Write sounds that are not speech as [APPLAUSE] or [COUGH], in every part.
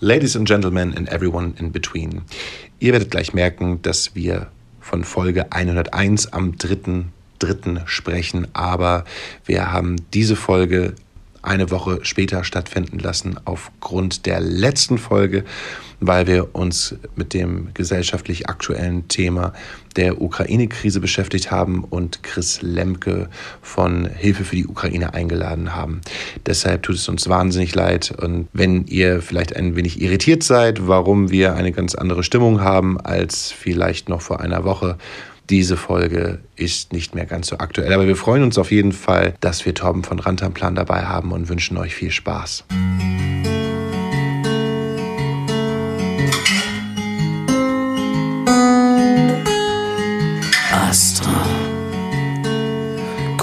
Ladies and Gentlemen and everyone in between. Ihr werdet gleich merken, dass wir von Folge 101 am 3.3. sprechen, aber wir haben diese Folge eine Woche später stattfinden lassen aufgrund der letzten Folge, weil wir uns mit dem gesellschaftlich aktuellen Thema der Ukraine-Krise beschäftigt haben und Chris Lemke von Hilfe für die Ukraine eingeladen haben. Deshalb tut es uns wahnsinnig leid und wenn ihr vielleicht ein wenig irritiert seid, warum wir eine ganz andere Stimmung haben als vielleicht noch vor einer Woche, diese Folge ist nicht mehr ganz so aktuell. Aber wir freuen uns auf jeden Fall, dass wir Torben von Rantamplan dabei haben und wünschen euch viel Spaß.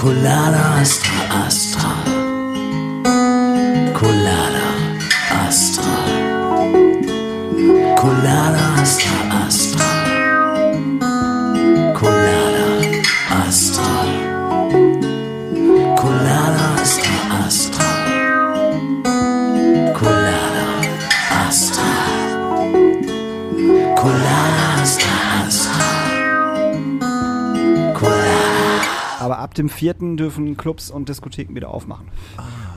Colada Astra Astra. Colada Astra. Colada Aber ab dem vierten dürfen Clubs und Diskotheken wieder aufmachen.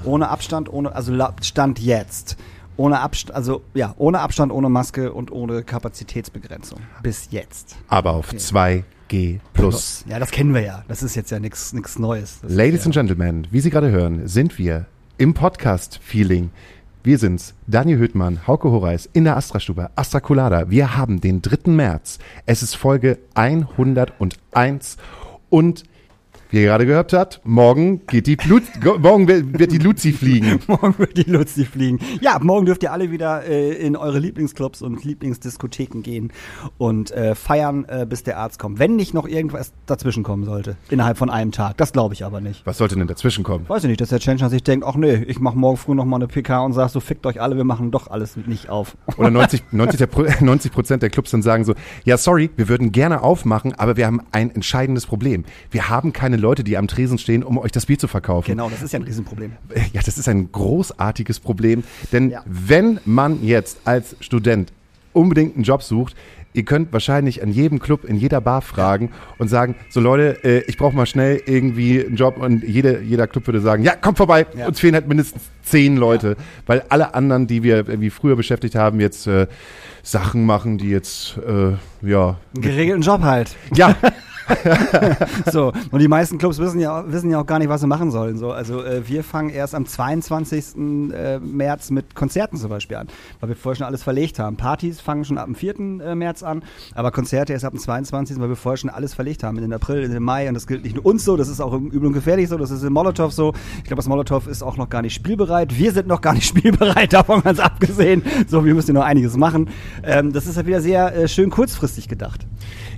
Ohne Abstand, ohne, also Stand jetzt. Ohne Abstand, also ja, ohne Abstand, ohne Maske und ohne Kapazitätsbegrenzung. Bis jetzt. Aber auf 2G plus. Ja, das kennen wir ja. Das ist jetzt ja nichts Neues. Das Ladies ist and ja, Gentlemen, wie Sie gerade hören, sind wir im Podcast-Feeling. Wir sind's, Daniel Hüttmann, Hauke Horeis in der Astra-Stube, Astra Colada. Wir haben den 3. März. Es ist Folge 101 und wie ihr gerade gehört habt, morgen geht die Lu morgen wird die Luzi fliegen. [LAUGHS] Morgen wird die Luzi fliegen. Ja, morgen dürft ihr alle wieder äh, in eure Lieblingsclubs und Lieblingsdiskotheken gehen und äh, feiern, äh, bis der Arzt kommt. Wenn nicht noch irgendwas dazwischen kommen sollte. Innerhalb von einem Tag. Das glaube ich aber nicht. Was sollte denn dazwischen kommen? Weiß ich nicht, dass der Challenger sich denkt, ach nee, ich mache morgen früh noch mal eine PK und sag so, fickt euch alle, wir machen doch alles nicht auf. Oder 90, 90, [LAUGHS] der, Pro- [LAUGHS] 90 Prozent der Clubs dann sagen so, ja sorry, wir würden gerne aufmachen, aber wir haben ein entscheidendes Problem. Wir haben keine Leute, die am Tresen stehen, um euch das Bier zu verkaufen. Genau, das ist ja ein Riesenproblem. [LAUGHS] Ja, das ist ein großartiges Problem, denn Ja. wenn man jetzt als Student unbedingt einen Job sucht, ihr könnt wahrscheinlich an jedem Club, in jeder Bar fragen und sagen, so Leute, äh, ich brauche mal schnell irgendwie einen Job und jede, jeder Club würde sagen, ja, kommt vorbei, Ja. uns fehlen halt mindestens zehn Leute, weil alle anderen, die wir irgendwie früher beschäftigt haben, jetzt äh, Sachen machen, die jetzt, äh, ja, Einen geregelten Job halt. ja, [LAUGHS] [LAUGHS] So, und die meisten Clubs wissen ja, wissen ja auch gar nicht, was sie machen sollen. So, also äh, wir fangen erst am 22. Äh, März mit Konzerten zum Beispiel an, weil wir vorher schon alles verlegt haben. Partys fangen schon ab dem 4. Äh, März an, aber Konzerte erst ab dem 22., weil wir vorher schon alles verlegt haben. In den April, in den Mai und das gilt nicht nur uns so, das ist auch Übel und Gefährlich so, das ist in Molotow so. Ich glaube, das Molotow ist auch noch gar nicht spielbereit. Wir sind noch gar nicht [LAUGHS] spielbereit, davon ganz abgesehen. So, wir müssen ja noch einiges machen. Ähm, das ist halt wieder sehr äh, schön kurzfristig gedacht.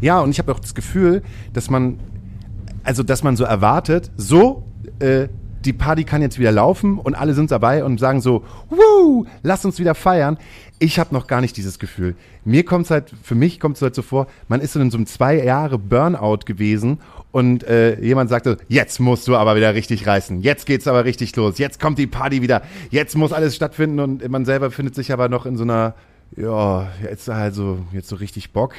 Ja, und ich habe auch das Gefühl, dass man, also dass man so erwartet, so, äh, die Party kann jetzt wieder laufen und alle sind dabei und sagen so, Woo, lass uns wieder feiern. Ich habe noch gar nicht dieses Gefühl. Mir kommt es halt, für mich kommt es halt so vor, man ist so in so einem zwei Jahre Burnout gewesen und äh, jemand sagte, jetzt musst du aber wieder richtig reißen, jetzt geht's aber richtig los, jetzt kommt die Party wieder, jetzt muss alles stattfinden und man selber findet sich aber noch in so einer, ja, jetzt also, jetzt so richtig Bock.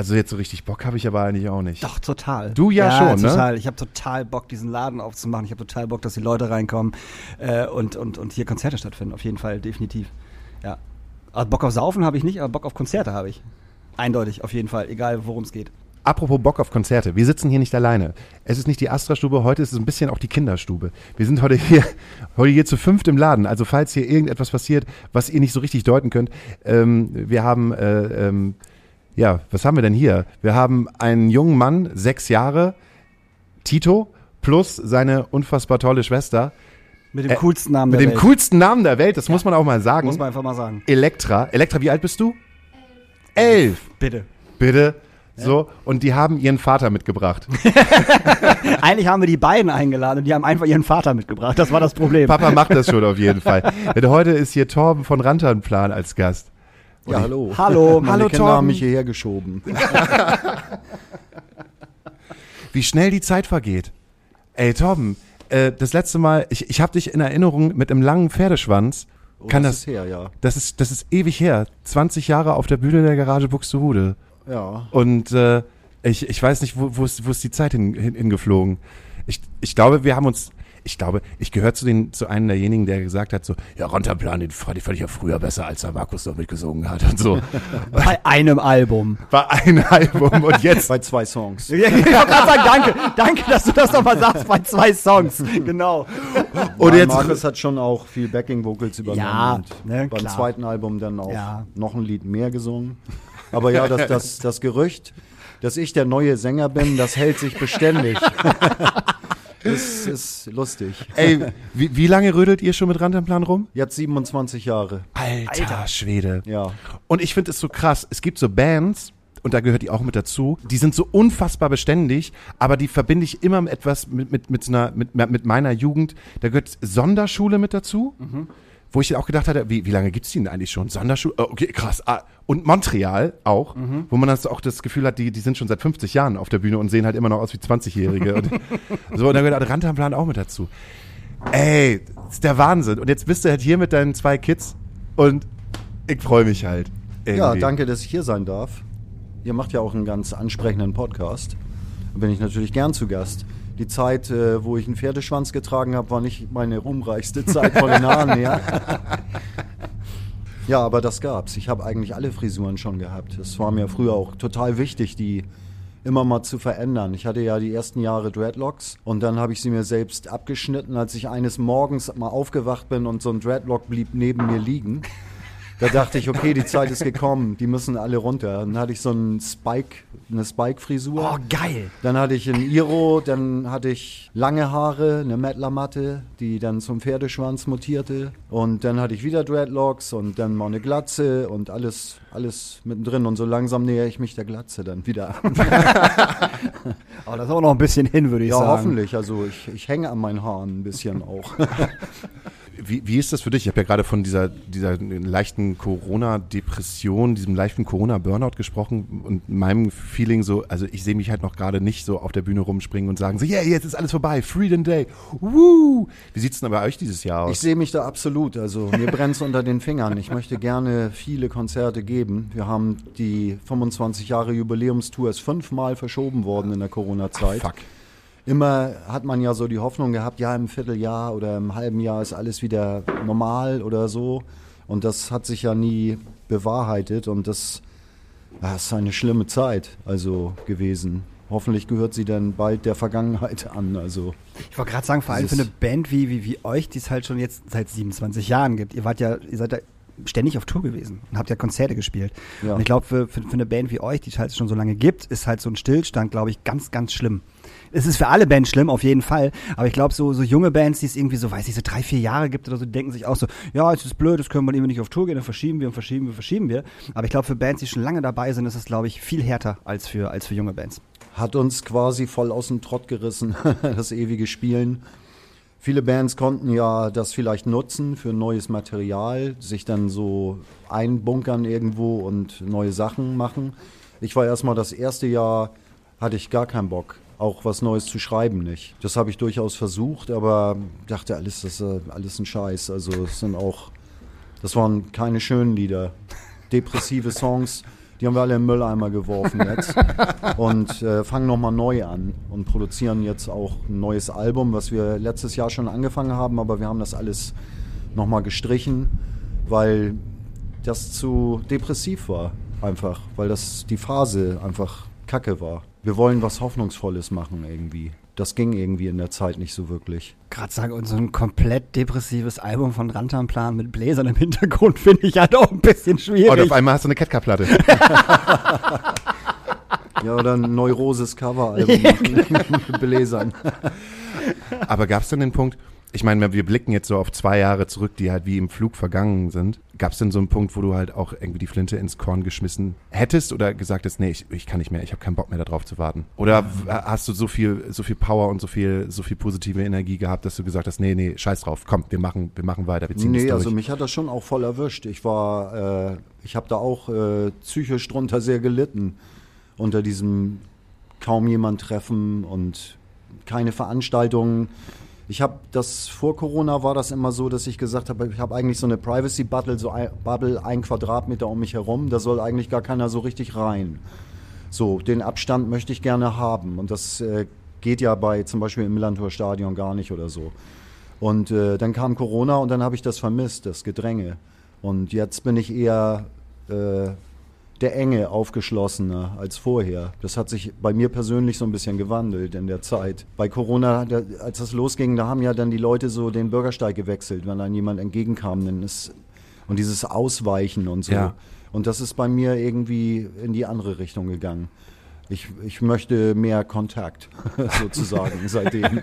Also jetzt so richtig Bock habe ich aber eigentlich auch nicht. Doch, total. Du ja schon, ne? total. Ich habe total Bock, diesen Laden aufzumachen. Ich habe total Bock, dass die Leute reinkommen äh, und, und, und hier Konzerte stattfinden. Auf jeden Fall, definitiv. Ja. Aber Bock auf Saufen habe ich nicht, aber Bock auf Konzerte habe ich. Eindeutig, auf jeden Fall, egal worum es geht. Apropos Bock auf Konzerte. Wir sitzen hier nicht alleine. Es ist nicht die Astra-Stube, heute ist es ein bisschen auch die Kinderstube. Wir sind heute hier, [LAUGHS] heute hier zu fünft im Laden. Also falls hier irgendetwas passiert, was ihr nicht so richtig deuten könnt, ähm, wir haben, äh, ähm, ja, was haben wir denn hier? Wir haben einen jungen Mann, sechs Jahre, Tito, plus seine unfassbar tolle Schwester. Mit dem Äh, coolsten Namen Mit der dem Welt. coolsten Namen der Welt, das muss man auch mal sagen. Muss man einfach mal sagen. Elektra. Elektra, wie alt bist du? Elf. Bitte. Bitte. So, und die haben ihren Vater mitgebracht. [LAUGHS] Eigentlich haben wir die beiden eingeladen und die haben einfach ihren Vater mitgebracht. Das war das Problem. Papa macht das schon auf jeden [LAUGHS] Fall. Denn heute ist hier Torben von Rantanplan als Gast. Ja, hallo. Hallo. Meine Hallo, Kinder Torben. haben mich hierher geschoben. [LAUGHS] Wie schnell die Zeit vergeht. Ey, Torben, äh, das letzte Mal, ich, ich habe dich in Erinnerung mit einem langen Pferdeschwanz Oh, Kann das das- ist her, ja. Das ist, das ist ewig her. 20 Jahre auf der Bühne der Garage Buxtehude. Ja. Und äh, ich, ich weiß nicht, wo, wo, ist, wo ist die Zeit hin, hin, hingeflogen. Ich, ich glaube, wir haben uns, ich glaube, ich gehöre zu, den, zu einem derjenigen, der gesagt hat, so, ja, Rontaplan, den fand ich, fand ich ja früher besser, als der Markus noch mitgesungen hat und so. [LAUGHS] Bei einem Album. War ein Album und [LAUGHS] jetzt. Bei zwei Songs. Ja, ich wollte gerade sagen, danke, danke, dass du das nochmal sagst bei zwei Songs. Genau. Und jetzt Markus hat schon auch viel Backing-Vocals übernommen. Ja, und ne, beim klar. zweiten Album dann auch Ja. noch ein Lied mehr gesungen. Aber ja, das, das, das Gerücht, dass ich der neue Sänger bin, das hält sich beständig. [LAUGHS] das ist lustig. Ey, wie, wie lange rödelt ihr schon mit Rantanplan rum? Jetzt 27 Jahre. Alter, Schwede. Ja. Und ich finde es so krass. Es gibt so Bands, und da gehört die auch mit dazu, die sind so unfassbar beständig, aber die verbinde ich immer mit etwas, mit, mit, mit, so einer, mit, mit meiner Jugend. Da gehört Sonderschule mit dazu. Wo ich auch gedacht hatte, wie, wie lange gibt's die denn eigentlich schon? Sonderschule? Oh, okay, krass. Ah, und Montreal auch, wo man das auch das Gefühl hat, die, die sind schon seit 50 Jahren auf der Bühne und sehen halt immer noch aus wie 20-Jährige. und [LAUGHS] so, und da gehört Rantanplan auch mit dazu. Ey, ist der Wahnsinn. Und jetzt bist du halt hier mit deinen zwei Kids und ich freue mich halt. Ja, irgendwie. danke, dass ich hier sein darf. Ihr macht ja auch einen ganz ansprechenden Podcast. Da bin ich natürlich gern zu Gast. Die Zeit, äh, wo ich einen Pferdeschwanz getragen habe, war nicht meine ruhmreichste Zeit von den Haaren her. [LAUGHS] Ja, aber das gab's. Ich habe eigentlich alle Frisuren schon gehabt. Es war mir früher auch total wichtig, die immer mal zu verändern. Ich hatte ja die ersten Jahre Dreadlocks und dann habe ich sie mir selbst abgeschnitten, als ich eines Morgens mal aufgewacht bin und so ein Dreadlock blieb neben mir liegen. Da dachte ich, okay, die Zeit ist gekommen, die müssen alle runter. Dann hatte ich so einen Spike, eine Spike-Frisur. Oh, geil. Dann hatte ich ein Iro, dann hatte ich lange Haare, eine Mettlermatte, die dann zum Pferdeschwanz mutierte. Und dann hatte ich wieder Dreadlocks und dann mal eine Glatze und alles, alles mittendrin. Und so langsam nähere ich mich der Glatze dann wieder an. [LAUGHS] Aber das ist auch noch ein bisschen hin, würde ich Ja, sagen. hoffentlich. Also ich, ich hänge an meinen Haaren ein bisschen auch. [LAUGHS] Wie, wie ist das für dich? Ich habe ja gerade von dieser, dieser leichten Corona-Depression, diesem leichten Corona-Burnout gesprochen und meinem Feeling so, also ich sehe mich halt noch gerade nicht so auf der Bühne rumspringen und sagen so, yeah, jetzt ist alles vorbei, Freedom Day, woo! Wie sieht's denn bei euch dieses Jahr aus? Ich sehe mich da absolut. Also mir brennt's [LAUGHS] unter den Fingern. Ich möchte gerne viele Konzerte geben. Wir haben die 25 Jahre Jubiläumstour ist fünfmal verschoben worden in der Corona-Zeit. Fuck. Immer hat man ja so die Hoffnung gehabt, ja, im Vierteljahr oder im halben Jahr ist alles wieder normal oder so. Und das hat sich ja nie bewahrheitet und das, das ist eine schlimme Zeit also gewesen. Hoffentlich gehört sie dann bald der Vergangenheit an. Also Ich wollte gerade sagen, vor allem für eine Band wie, wie, wie euch, die es halt schon jetzt seit 27 Jahren gibt. Ihr wart ja, ihr seid ja ständig auf Tour gewesen und habt ja Konzerte gespielt. Ja. Und ich glaube, für, für, für eine Band wie euch, die es halt schon so lange gibt, ist halt so ein Stillstand, glaube ich, ganz, ganz schlimm. Es ist für alle Bands schlimm, auf jeden Fall. Aber ich glaube, so, so junge Bands, die es irgendwie so, weiß ich, so drei, vier Jahre gibt oder so, die denken sich auch so, ja, es ist blöd, das können wir irgendwie nicht auf Tour gehen, dann verschieben wir und verschieben wir, verschieben wir. Aber ich glaube, für Bands, die schon lange dabei sind, ist es, glaube ich, viel härter als für, als für junge Bands. hat uns quasi voll aus dem Trott gerissen, [LAUGHS] das ewige Spielen. Viele Bands konnten ja das vielleicht nutzen für neues Material, sich dann so einbunkern irgendwo und neue Sachen machen. Ich war erstmal das erste Jahr, hatte ich gar keinen Bock, auch was Neues zu schreiben nicht. Das habe ich durchaus versucht, aber dachte, alles das ist äh, alles ein Scheiß. Also es sind auch, das waren keine schönen Lieder. Depressive Songs, die haben wir alle im Mülleimer geworfen jetzt und äh, fangen nochmal neu an und produzieren jetzt auch ein neues Album, was wir letztes Jahr schon angefangen haben, aber wir haben das alles nochmal gestrichen, weil das zu depressiv war einfach, weil das die Phase einfach kacke war. Wir wollen was Hoffnungsvolles machen irgendwie. Das ging irgendwie in der Zeit nicht so wirklich. gerade sagen, und so ein komplett depressives Album von Rantanplan mit Bläsern im Hintergrund finde ich halt auch ein bisschen schwierig. Und auf einmal hast du eine Ketka-Platte. [LAUGHS] Ja, oder ein Neuroses Coveralbum [LAUGHS] mit Bläsern. Aber gab es denn den Punkt, ich meine, wir blicken jetzt so auf zwei Jahre zurück, die halt wie im Flug vergangen sind. Gab es denn so einen Punkt, wo du halt auch irgendwie die Flinte ins Korn geschmissen hättest oder gesagt hast, nee, ich, ich kann nicht mehr, ich habe keinen Bock mehr darauf zu warten? Oder hast du so viel, so viel Power und so viel, so viel positive Energie gehabt, dass du gesagt hast, nee, nee, scheiß drauf, komm, wir machen, wir machen weiter, wir ziehen Nee, also mich hat das schon auch voll erwischt. Ich war, äh, ich habe da auch äh, psychisch drunter sehr gelitten. Unter diesem kaum jemand treffen und keine Veranstaltungen. Ich habe das vor Corona war das immer so, dass ich gesagt habe, ich habe eigentlich so eine Privacy Bubble, so ein, Bubble ein Quadratmeter um mich herum. Da soll eigentlich gar keiner so richtig rein. So, den Abstand möchte ich gerne haben. Und das äh, geht ja bei zum Beispiel im Millantor Stadion gar nicht oder so. Und äh, dann kam Corona und dann habe ich das vermisst, das Gedränge. Und jetzt bin ich eher äh, der Enge aufgeschlossener als vorher. Das hat sich bei mir persönlich so ein bisschen gewandelt in der Zeit. Bei Corona, da, als das losging, da haben ja dann die Leute so den Bürgersteig gewechselt, wenn dann jemand entgegenkam. Dann ist, und dieses Ausweichen und so. Ja. Und das ist bei mir irgendwie in die andere Richtung gegangen. Ich, ich möchte mehr Kontakt, [LAUGHS] sozusagen, [LAUGHS] seitdem.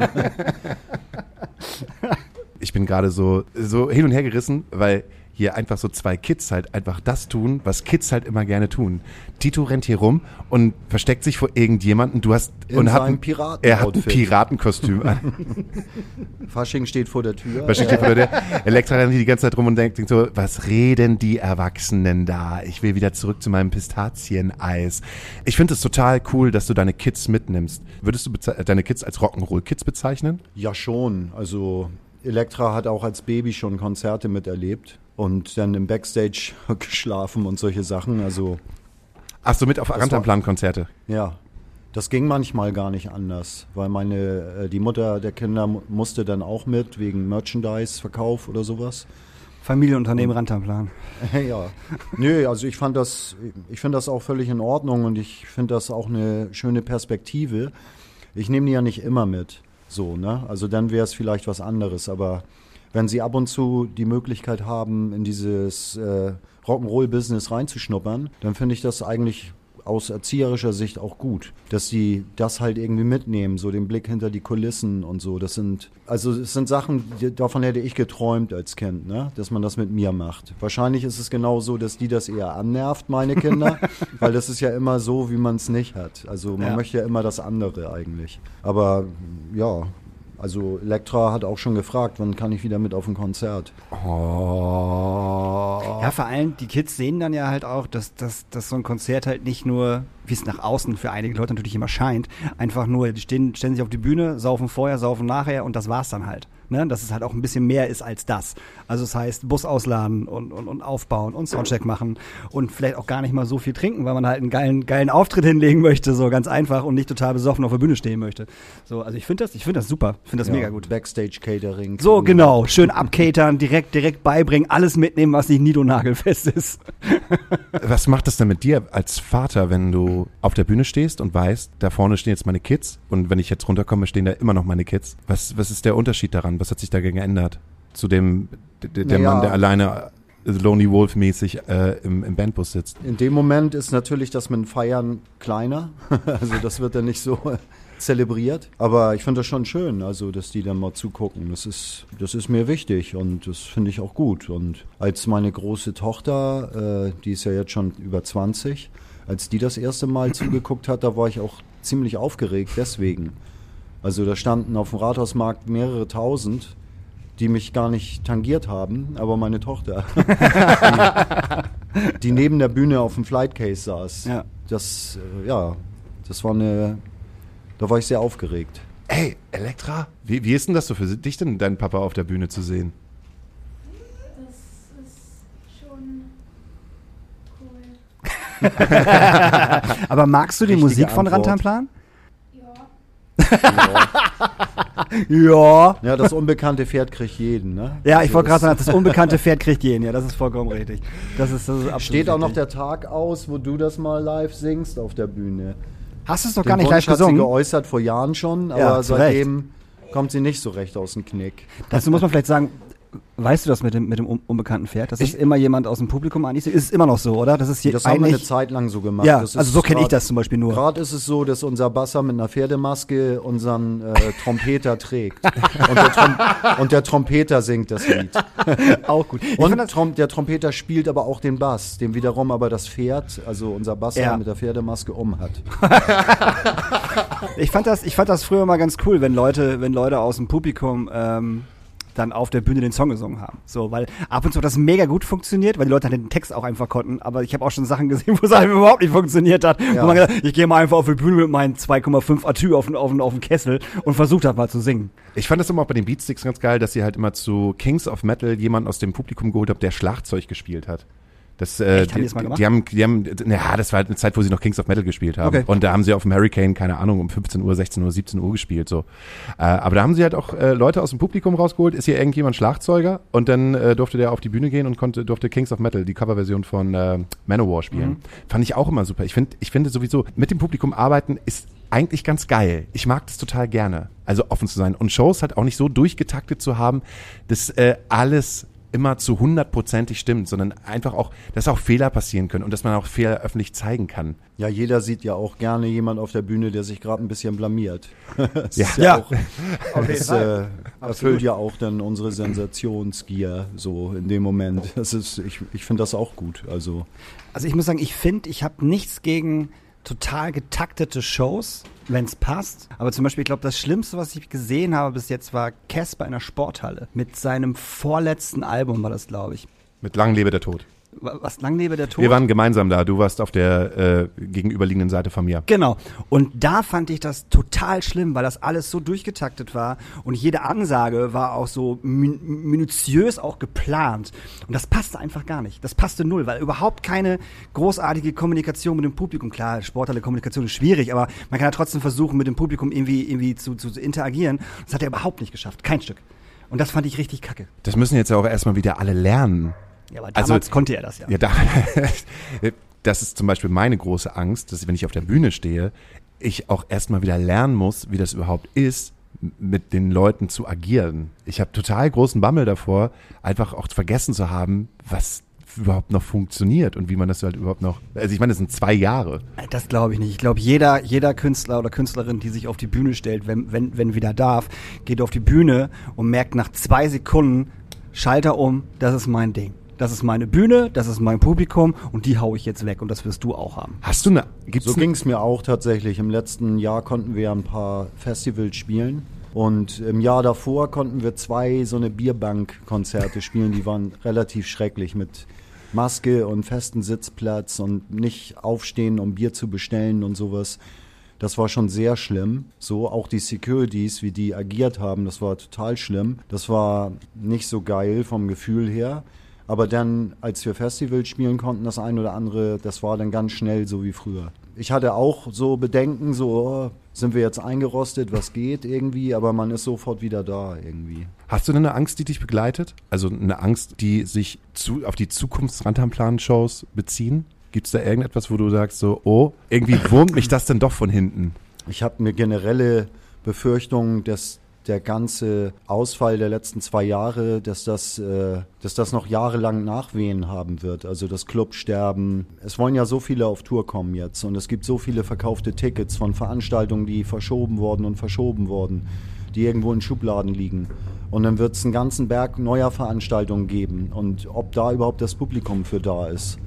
ich bin gerade so, so hin und her gerissen, weil hier einfach so zwei Kids halt einfach das tun, was Kids halt immer gerne tun. Tito rennt hier rum und versteckt sich vor irgendjemanden. Du hast In und hat ein, Piraten- er hat ein. Piratenkostüm an. [LAUGHS] Fasching steht vor der Tür. Was steht vor der Elektra rennt hier die ganze Zeit rum und denkt, denkt so, was reden die Erwachsenen da? Ich will wieder zurück zu meinem Pistazieneis. Ich finde es total cool, dass du deine Kids mitnimmst. Würdest du deine Kids als Rock'n'Roll-Kids bezeichnen? Ja, schon. Also Elektra hat auch als Baby schon Konzerte miterlebt und dann im Backstage [LAUGHS] geschlafen und solche Sachen. Also Ach so, mit auf Rantanplan-Konzerte. ja, das ging manchmal gar nicht anders, weil meine äh, die Mutter der Kinder mu- musste dann auch mit wegen Merchandise-Verkauf oder sowas. Familienunternehmen Rantanplan. [LAUGHS] ja, nö, also ich fand das, ich finde das auch völlig in Ordnung und ich finde das auch eine schöne Perspektive. Ich nehme die ja nicht immer mit, so, ne? Also dann wäre es vielleicht was anderes, aber wenn sie ab und zu die Möglichkeit haben, in dieses äh, Rock'n'Roll-Business reinzuschnuppern, dann finde ich das eigentlich aus erzieherischer Sicht auch gut, dass sie das halt irgendwie mitnehmen, so den Blick hinter die Kulissen und so. Das sind, also es sind Sachen, die, davon hätte ich geträumt als Kind, ne? dass man das mit mir macht. Wahrscheinlich ist es genau so, dass die das eher annervt, meine Kinder, [LAUGHS] weil das ist ja immer so, wie man es nicht hat. Also man Ja. möchte ja immer das andere eigentlich. Aber ja, also Elektra hat auch schon gefragt, wann kann ich wieder mit auf ein Konzert? Oh. Ja, vor allem die Kids sehen dann ja halt auch, dass, dass, dass so ein Konzert halt nicht nur, wie es nach außen für einige Leute natürlich immer scheint, einfach nur, die stehen, stellen sich auf die Bühne, saufen vorher, saufen nachher und das war's dann halt. Ne? Dass es halt auch ein bisschen mehr ist als das. Also das heißt, Bus ausladen und, und, und aufbauen und Soundcheck machen und vielleicht auch gar nicht mal so viel trinken, weil man halt einen geilen, geilen Auftritt hinlegen möchte, so ganz einfach und nicht total besoffen auf der Bühne stehen möchte. So, also ich finde das, ich finde das super, ich finde das Ja, mega gut. Backstage-Catering. So, genau. Schön abcatern, direkt, direkt beibringen, alles mitnehmen, was nicht nidonagelfest ist. Was macht das denn mit dir als Vater, wenn du auf der Bühne stehst und weißt, da vorne stehen jetzt meine Kids und wenn ich jetzt runterkomme, stehen da immer noch meine Kids? Was, was ist der Unterschied daran? Was hat sich dagegen geändert? Zu dem, der, der Naja. Mann, der alleine äh, Lonely Wolf mäßig äh, im, im Bandbus sitzt. In dem Moment ist natürlich das mit Feiern kleiner. [LAUGHS] also das wird dann nicht so zelebriert. Aber ich finde das schon schön, also dass die dann mal zugucken. Das ist, das ist mir wichtig und das finde ich auch gut. Und als meine große Tochter, äh, die ist ja jetzt schon über 20, als die das erste Mal zugeguckt hat, da war ich auch ziemlich aufgeregt deswegen. Also da standen auf dem Rathausmarkt mehrere tausend, die mich gar nicht tangiert haben, aber meine Tochter, die, die neben der Bühne auf dem Flightcase saß. Ja. Das, äh, ja, das war eine, da war ich sehr aufgeregt. Ey, Elektra, wie, wie ist denn das so für dich denn, deinen Papa auf der Bühne zu sehen? Das ist schon cool. [LAUGHS] Aber magst du die Richtige Musik von Antwort. Rantanplan? Ja, Ja. Ja, das unbekannte Pferd kriegt jeden, ne? Ja, ich Also wollte gerade sagen, das unbekannte Pferd kriegt jeden. Ja, das ist vollkommen richtig. Das ist, das ist absolut Steht auch noch der Tag aus, wo du das mal live singst auf der Bühne. Hast du es doch Den gar nicht live Wunsch hat sie gesungen? geäußert vor Jahren schon, aber Ja, seitdem kommt sie nicht so recht aus dem Knick. Dazu muss man vielleicht sagen, weißt du das mit dem, mit dem un- unbekannten Pferd? Das ist immer jemand aus dem Publikum eigentlich. Ist es immer noch so, oder? Das ist hier Das haben wir eine. Zeit lang so gemacht. Ja, also so kenne ich das zum Beispiel nur. Gerade ist es so, dass unser Basser mit einer Pferdemaske unseren äh, Trompeter trägt. [LAUGHS] Und der, Trom und der Trompeter singt das Lied. [LAUGHS] auch gut. Ich Und Trom der Trompeter spielt aber auch den Bass, dem wiederum aber das Pferd, also unser Basser Ja. mit der Pferdemaske um hat. [LAUGHS] ich fand das, ich fand das früher mal ganz cool, wenn Leute, wenn Leute aus dem Publikum ähm, dann auf der Bühne den Song gesungen haben. So, weil ab und zu hat das mega gut funktioniert, weil die Leute dann den Text auch einfach konnten. Aber ich habe auch schon Sachen gesehen, wo es einfach überhaupt nicht funktioniert hat. Ja. Wo man gesagt, hat, ich gehe mal einfach auf die Bühne mit meinen 2,5 Atü auf, den- auf, auf den Kessel und versucht hat mal zu singen. Ich fand das immer auch bei den Beatsticks ganz geil, dass sie halt immer zu Kings of Metal jemanden aus dem Publikum geholt haben, der Schlagzeug gespielt hat. Das, äh, Echt? Haben die das mal gemacht? Die haben, die haben, ja, das war halt eine Zeit, wo sie noch Kings of Metal gespielt haben. Okay. Und da haben sie auf dem Hurricane, keine Ahnung, um 15 Uhr, 16 Uhr, 17 Uhr gespielt, so. Äh, aber da haben sie halt auch äh, Leute aus dem Publikum rausgeholt. Ist hier irgendjemand Schlagzeuger? Und dann äh, durfte der auf die Bühne gehen und konnte, durfte Kings of Metal, die Coverversion von äh, Manowar spielen. Mhm. Fand ich auch immer super. Ich finde, ich finde sowieso, mit dem Publikum arbeiten ist eigentlich ganz geil. Ich mag das total gerne. Also offen zu sein. Und Shows halt auch nicht so durchgetaktet zu haben, dass äh, alles immer zu hundertprozentig stimmt, sondern einfach auch, dass auch Fehler passieren können und dass man auch Fehler öffentlich zeigen kann. Ja, jeder sieht ja auch gerne jemand auf der Bühne, der sich gerade ein bisschen blamiert. [LAUGHS] Das Ja. ist Ja. auch, das äh, erfüllt ja auch dann unsere Sensationsgier so in dem Moment. Das ist, ich, ich finde das auch gut. Also Also ich muss sagen, ich finde, ich habe nichts gegen total getaktete Shows, wenn es passt. Aber zum Beispiel, ich glaube, das Schlimmste, was ich gesehen habe bis jetzt, war Casper in der Sporthalle. Mit seinem vorletzten Album war das, glaube ich. Mit Lang lebe der Tod. Wa- Was lang lebe der Tod? Wir waren gemeinsam da. Du warst auf der äh, gegenüberliegenden Seite von mir. Genau. Und da fand ich das total schlimm, weil das alles so durchgetaktet war und jede Ansage war auch so min minutiös auch geplant. Und das passte einfach gar nicht. Das passte null, weil überhaupt keine großartige Kommunikation mit dem Publikum. Klar, Sporthalle Kommunikation ist schwierig, aber man kann ja trotzdem versuchen, mit dem Publikum irgendwie, irgendwie zu, zu, zu interagieren. Das hat er überhaupt nicht geschafft. Kein Stück. Und das fand ich richtig kacke. Das müssen jetzt ja auch erstmal wieder alle lernen. Ja, aber Also- damals konnte er das ja. Ja, da, [LAUGHS] das ist zum Beispiel meine große Angst, dass wenn ich auf der Bühne stehe, ich auch erstmal wieder lernen muss, wie das überhaupt ist, mit den Leuten zu agieren. Ich habe total großen Bammel davor, einfach auch vergessen zu haben, was überhaupt noch funktioniert und wie man das halt überhaupt noch. Also ich meine, das sind zwei Jahre. Das glaube ich nicht. Ich glaube, jeder, jeder Künstler oder Künstlerin, die sich auf die Bühne stellt, wenn, wenn, wenn wieder darf, geht auf die Bühne und merkt nach zwei Sekunden, Schalter um, das ist mein Ding. Das ist meine Bühne, das ist mein Publikum und die hau ich jetzt weg und das wirst du auch haben. Hast du eine? Gibt's So eine- ging es mir auch tatsächlich. Im letzten Jahr konnten wir ein paar Festivals spielen. Und im Jahr davor konnten wir zwei so eine Bierbank-Konzerte spielen. Die waren relativ schrecklich mit Maske und festen Sitzplatz und nicht aufstehen, um Bier zu bestellen und sowas. Das war schon sehr schlimm. So auch die Securities, wie die agiert haben, das war total schlimm. Das war nicht so geil vom Gefühl her. Aber dann, als wir Festivals spielen konnten, das ein oder andere, das war dann ganz schnell so wie früher. Ich hatte auch so Bedenken, so oh, sind wir jetzt eingerostet, was geht irgendwie, aber man ist sofort wieder da irgendwie. Hast du denn eine Angst, die dich begleitet? Also eine Angst, die sich zu, auf die Zukunftsrandhamplan-Shows beziehen? Gibt es da irgendetwas, wo du sagst so, oh, irgendwie wurmt mich das denn doch von hinten? Ich habe eine generelle Befürchtung, dass der ganze Ausfall der letzten zwei Jahre, dass das, äh, dass das noch jahrelang Nachwehen haben wird. Also das Clubsterben. Es wollen ja so viele auf Tour kommen jetzt und es gibt so viele verkaufte Tickets von Veranstaltungen, die verschoben worden und verschoben worden, die irgendwo in Schubladen liegen. Und dann wird es einen ganzen Berg neuer Veranstaltungen geben. Und ob da überhaupt das Publikum für da ist.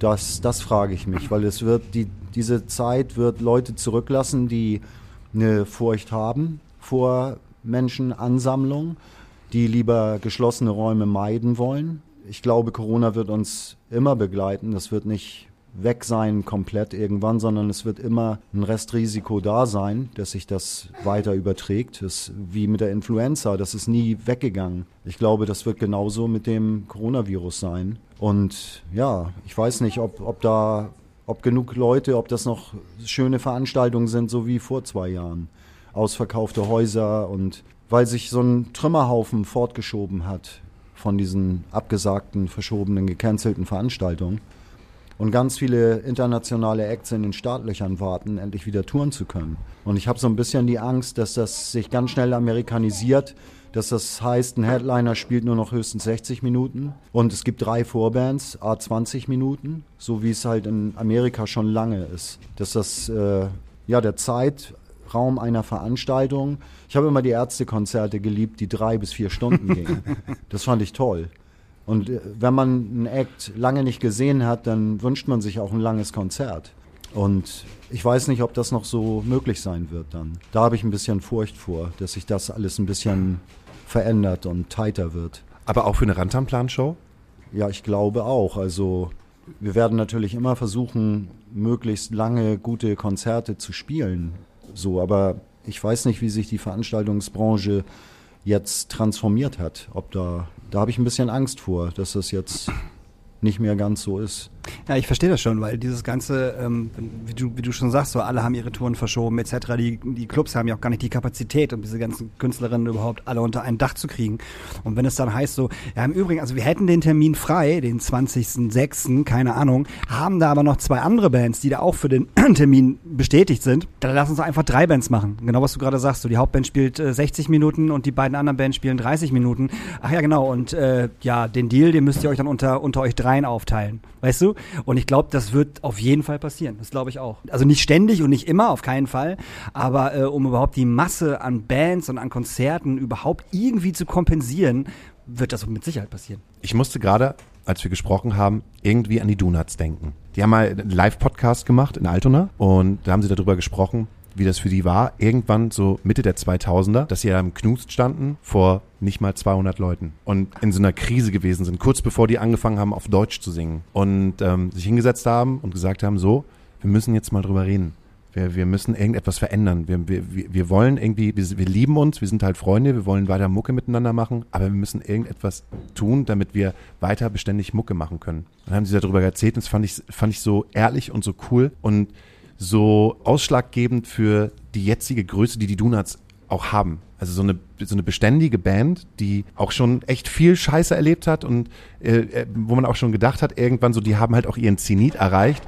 Das, das frage ich mich, weil es wird die, diese Zeit wird Leute zurücklassen, die eine Furcht haben vor Menschenansammlung, die lieber geschlossene Räume meiden wollen. Ich glaube, Corona wird uns immer begleiten. Das wird nicht weg sein komplett irgendwann, sondern es wird immer ein Restrisiko da sein, dass sich das weiter überträgt. Das ist wie mit der Influenza, das ist nie weggegangen. Ich glaube, das wird genauso mit dem Coronavirus sein. Und ja, ich weiß nicht, ob, ob da, ob genug Leute, ob das noch schöne Veranstaltungen sind, so wie vor zwei Jahren. Ausverkaufte Häuser und weil sich so ein Trümmerhaufen fortgeschoben hat von diesen abgesagten, verschobenen, gecancelten Veranstaltungen und ganz viele internationale Acts in den Startlöchern warten, endlich wieder touren zu können. Und ich habe so ein bisschen die Angst, dass das sich ganz schnell amerikanisiert, dass das heißt, ein Headliner spielt nur noch höchstens 60 Minuten und es gibt drei Vorbands, a 20 Minuten, so wie es halt in Amerika schon lange ist. Dass das, äh, ja, der Zeitraum einer Veranstaltung, ich habe immer die Ärztekonzerte geliebt, die drei bis vier Stunden gingen. [LAUGHS] Das fand ich toll. Und äh, wenn man einen Act lange nicht gesehen hat, dann wünscht man sich auch ein langes Konzert. Und ich weiß nicht, ob das noch so möglich sein wird dann. Da habe ich ein bisschen Furcht vor, dass sich das alles ein bisschen verändert und tighter wird. Aber auch für eine Rantanplan-Show? Ja, ich glaube auch. Also wir werden natürlich immer versuchen, möglichst lange gute Konzerte zu spielen. So, aber ich weiß nicht, wie sich die Veranstaltungsbranche jetzt transformiert hat. Ob da, da habe ich ein bisschen Angst vor, dass das jetzt nicht mehr ganz so ist. Ja, ich verstehe das schon, weil dieses ganze, ähm, wie, du, wie du schon sagst, so alle haben ihre Touren verschoben etc. Die, die Clubs haben ja auch gar nicht die Kapazität, um diese ganzen Künstlerinnen überhaupt alle unter ein Dach zu kriegen. Und wenn es dann heißt so, ja im Übrigen, also wir hätten den Termin frei, den 20.06., keine Ahnung, haben da aber noch zwei andere Bands, die da auch für den [CLEARS THROAT] Termin bestätigt sind, dann lass uns einfach drei Bands machen. Genau was du gerade sagst, so die Hauptband spielt äh, 60 Minuten und die beiden anderen Bands spielen 30 Minuten. Ach ja, genau, und äh, ja, den Deal, den müsst ihr euch dann unter, unter euch dreien aufteilen, weißt du? Und ich glaube, das wird auf jeden Fall passieren. Das glaube ich auch. Also nicht ständig und nicht immer, auf keinen Fall. Aber äh, um überhaupt die Masse an Bands und an Konzerten überhaupt irgendwie zu kompensieren, wird das mit Sicherheit passieren. Ich musste gerade, als wir gesprochen haben, irgendwie an die Donuts denken. Die haben mal einen Live-Podcast gemacht in Altona und da haben sie darüber gesprochen, wie das für die war, irgendwann so Mitte der 2000er, dass sie ja im Knust standen vor nicht mal 200 Leuten und in so einer Krise gewesen sind, kurz bevor die angefangen haben, auf Deutsch zu singen und ähm, sich hingesetzt haben und gesagt haben, so, wir müssen jetzt mal drüber reden. Wir, wir müssen irgendetwas verändern. Wir, wir, wir wollen irgendwie, wir, wir lieben uns, wir sind halt Freunde, wir wollen weiter Mucke miteinander machen, aber wir müssen irgendetwas tun, damit wir weiter beständig Mucke machen können. Dann haben sie darüber erzählt und das fand ich, fand ich so ehrlich und so cool und so ausschlaggebend für die jetzige Größe, die die Donuts auch haben. Also so eine, so eine beständige Band, die auch schon echt viel Scheiße erlebt hat und äh, äh, wo man auch schon gedacht hat, irgendwann so, die haben halt auch ihren Zenit erreicht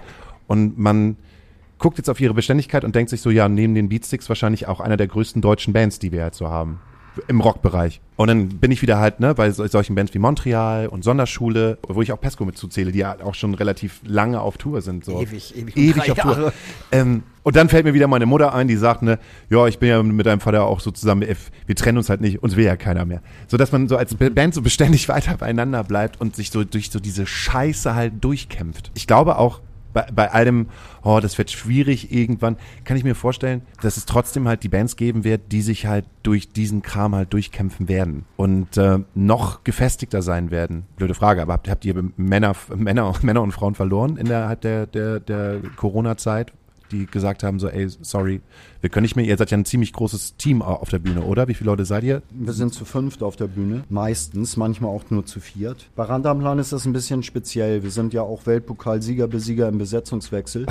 und man guckt jetzt auf ihre Beständigkeit und denkt sich so, ja, neben den Beatsticks wahrscheinlich auch einer der größten deutschen Bands, die wir jetzt so haben. Im Rockbereich. Und dann bin ich wieder halt, ne, bei sol- solchen Bands wie Montreal und Sonderschule, wo ich auch Pesco mit zuzähle, die ja auch schon relativ lange auf Tour sind. So. Ewig, ewig. Ewig auf Tour. Ähm, und dann fällt mir wieder meine Mutter ein, die sagt, ne, ja, ich bin ja mit deinem Vater auch so zusammen, äh, wir trennen uns halt nicht, uns will ja keiner mehr. So dass man so als Ba- Band so beständig [LAUGHS] weiter beieinander bleibt und sich so durch so diese Scheiße halt durchkämpft. Ich glaube auch, bei, bei allem, oh, das wird schwierig irgendwann, kann ich mir vorstellen, dass es trotzdem halt die Bands geben wird, die sich halt durch diesen Kram halt durchkämpfen werden und äh, noch gefestigter sein werden. Blöde Frage, aber habt, habt ihr Männer, Männer, [LAUGHS] Männer und Frauen verloren innerhalb der, der, der Corona-Zeit? Die gesagt haben, so, ey, sorry, wir können nicht mehr, ihr seid ja ein ziemlich großes Team au- auf der Bühne, oder? Wie viele Leute seid ihr? Wir sind zu fünft auf der Bühne, meistens, manchmal auch nur zu viert. Bei Randamplan ist das ein bisschen speziell. Wir sind ja auch Weltpokalsieger, Besieger im Besetzungswechsel.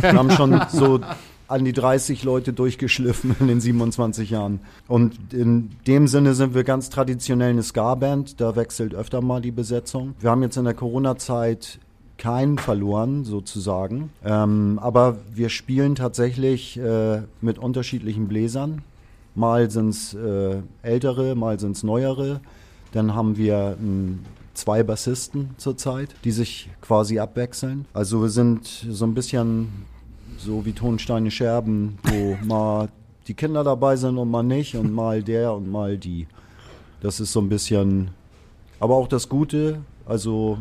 Wir haben schon so an die 30 Leute durchgeschliffen in den 27 Jahren. Und in dem Sinne sind wir ganz traditionell eine Ska-Band. Da wechselt öfter mal die Besetzung. Wir haben jetzt in der Corona-Zeit keinen verloren, sozusagen. Ähm, aber wir spielen tatsächlich äh, mit unterschiedlichen Bläsern. Mal sind es äh, ältere, mal sind es neuere. Dann haben wir ähm, zwei Bassisten zurzeit, die sich quasi abwechseln. Also wir sind so ein bisschen so wie Tonsteine Scherben, wo [LAUGHS] mal die Kinder dabei sind und mal nicht und mal der und mal die. Das ist so ein bisschen, aber auch das Gute, also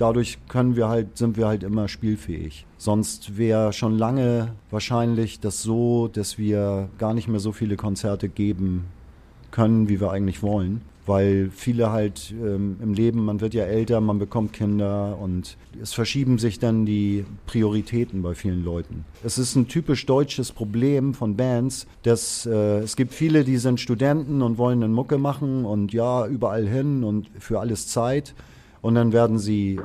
dadurch können wir halt, sind wir halt immer spielfähig. Sonst wäre schon lange wahrscheinlich das so, dass wir gar nicht mehr so viele Konzerte geben können, wie wir eigentlich wollen. Weil viele halt ähm, im Leben, man wird ja älter, man bekommt Kinder und es verschieben sich dann die Prioritäten bei vielen Leuten. Es ist ein typisch deutsches Problem von Bands, dass äh, es gibt viele, die sind Studenten und wollen eine Mucke machen und ja, überall hin und für alles Zeit. Und dann werden sie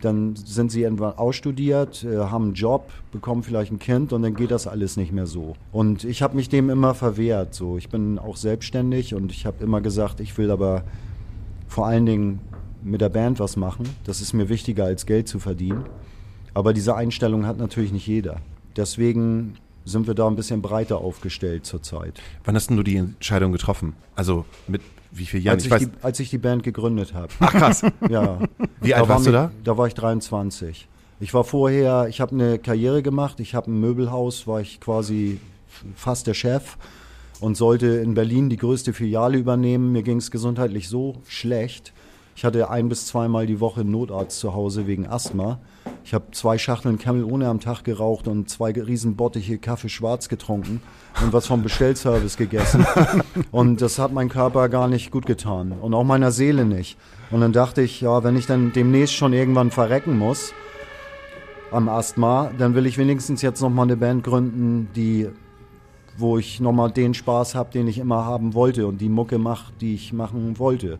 dann sind sie irgendwann ausstudiert, äh, haben einen Job, bekommen vielleicht ein Kind und dann geht das alles nicht mehr so. Und ich habe mich dem immer verwehrt. So, ich bin auch selbstständig und ich habe immer gesagt, ich will aber vor allen Dingen mit der Band was machen. Das ist mir wichtiger als Geld zu verdienen. Aber diese Einstellung hat natürlich nicht jeder. Deswegen sind wir da ein bisschen breiter aufgestellt zurzeit. Wann hast denn du die Entscheidung getroffen? Also mit wie vielen Jahren? Als ich, die, als ich die Band gegründet habe. Ach krass. [LAUGHS] Ja. Wie alt war warst du da? Da war ich 23. Ich war vorher, ich habe eine Karriere gemacht, ich habe ein Möbelhaus, war ich quasi fast der Chef und sollte in Berlin die größte Filiale übernehmen. Mir ging es gesundheitlich so schlecht. Ich hatte ein bis zweimal die Woche einen Notarzt zu Hause wegen Asthma. Ich habe zwei Schachteln Camel ohne am Tag geraucht und zwei riesen Bottiche Kaffee schwarz getrunken und was vom Bestellservice gegessen. [LAUGHS] Und das hat mein Körper gar nicht gut getan und auch meiner Seele nicht. Und dann dachte ich, ja, wenn ich dann demnächst schon irgendwann verrecken muss am Asthma, dann will ich wenigstens jetzt noch mal eine Band gründen, die wo ich nochmal den Spaß habe, den ich immer haben wollte und die Mucke mache, die ich machen wollte.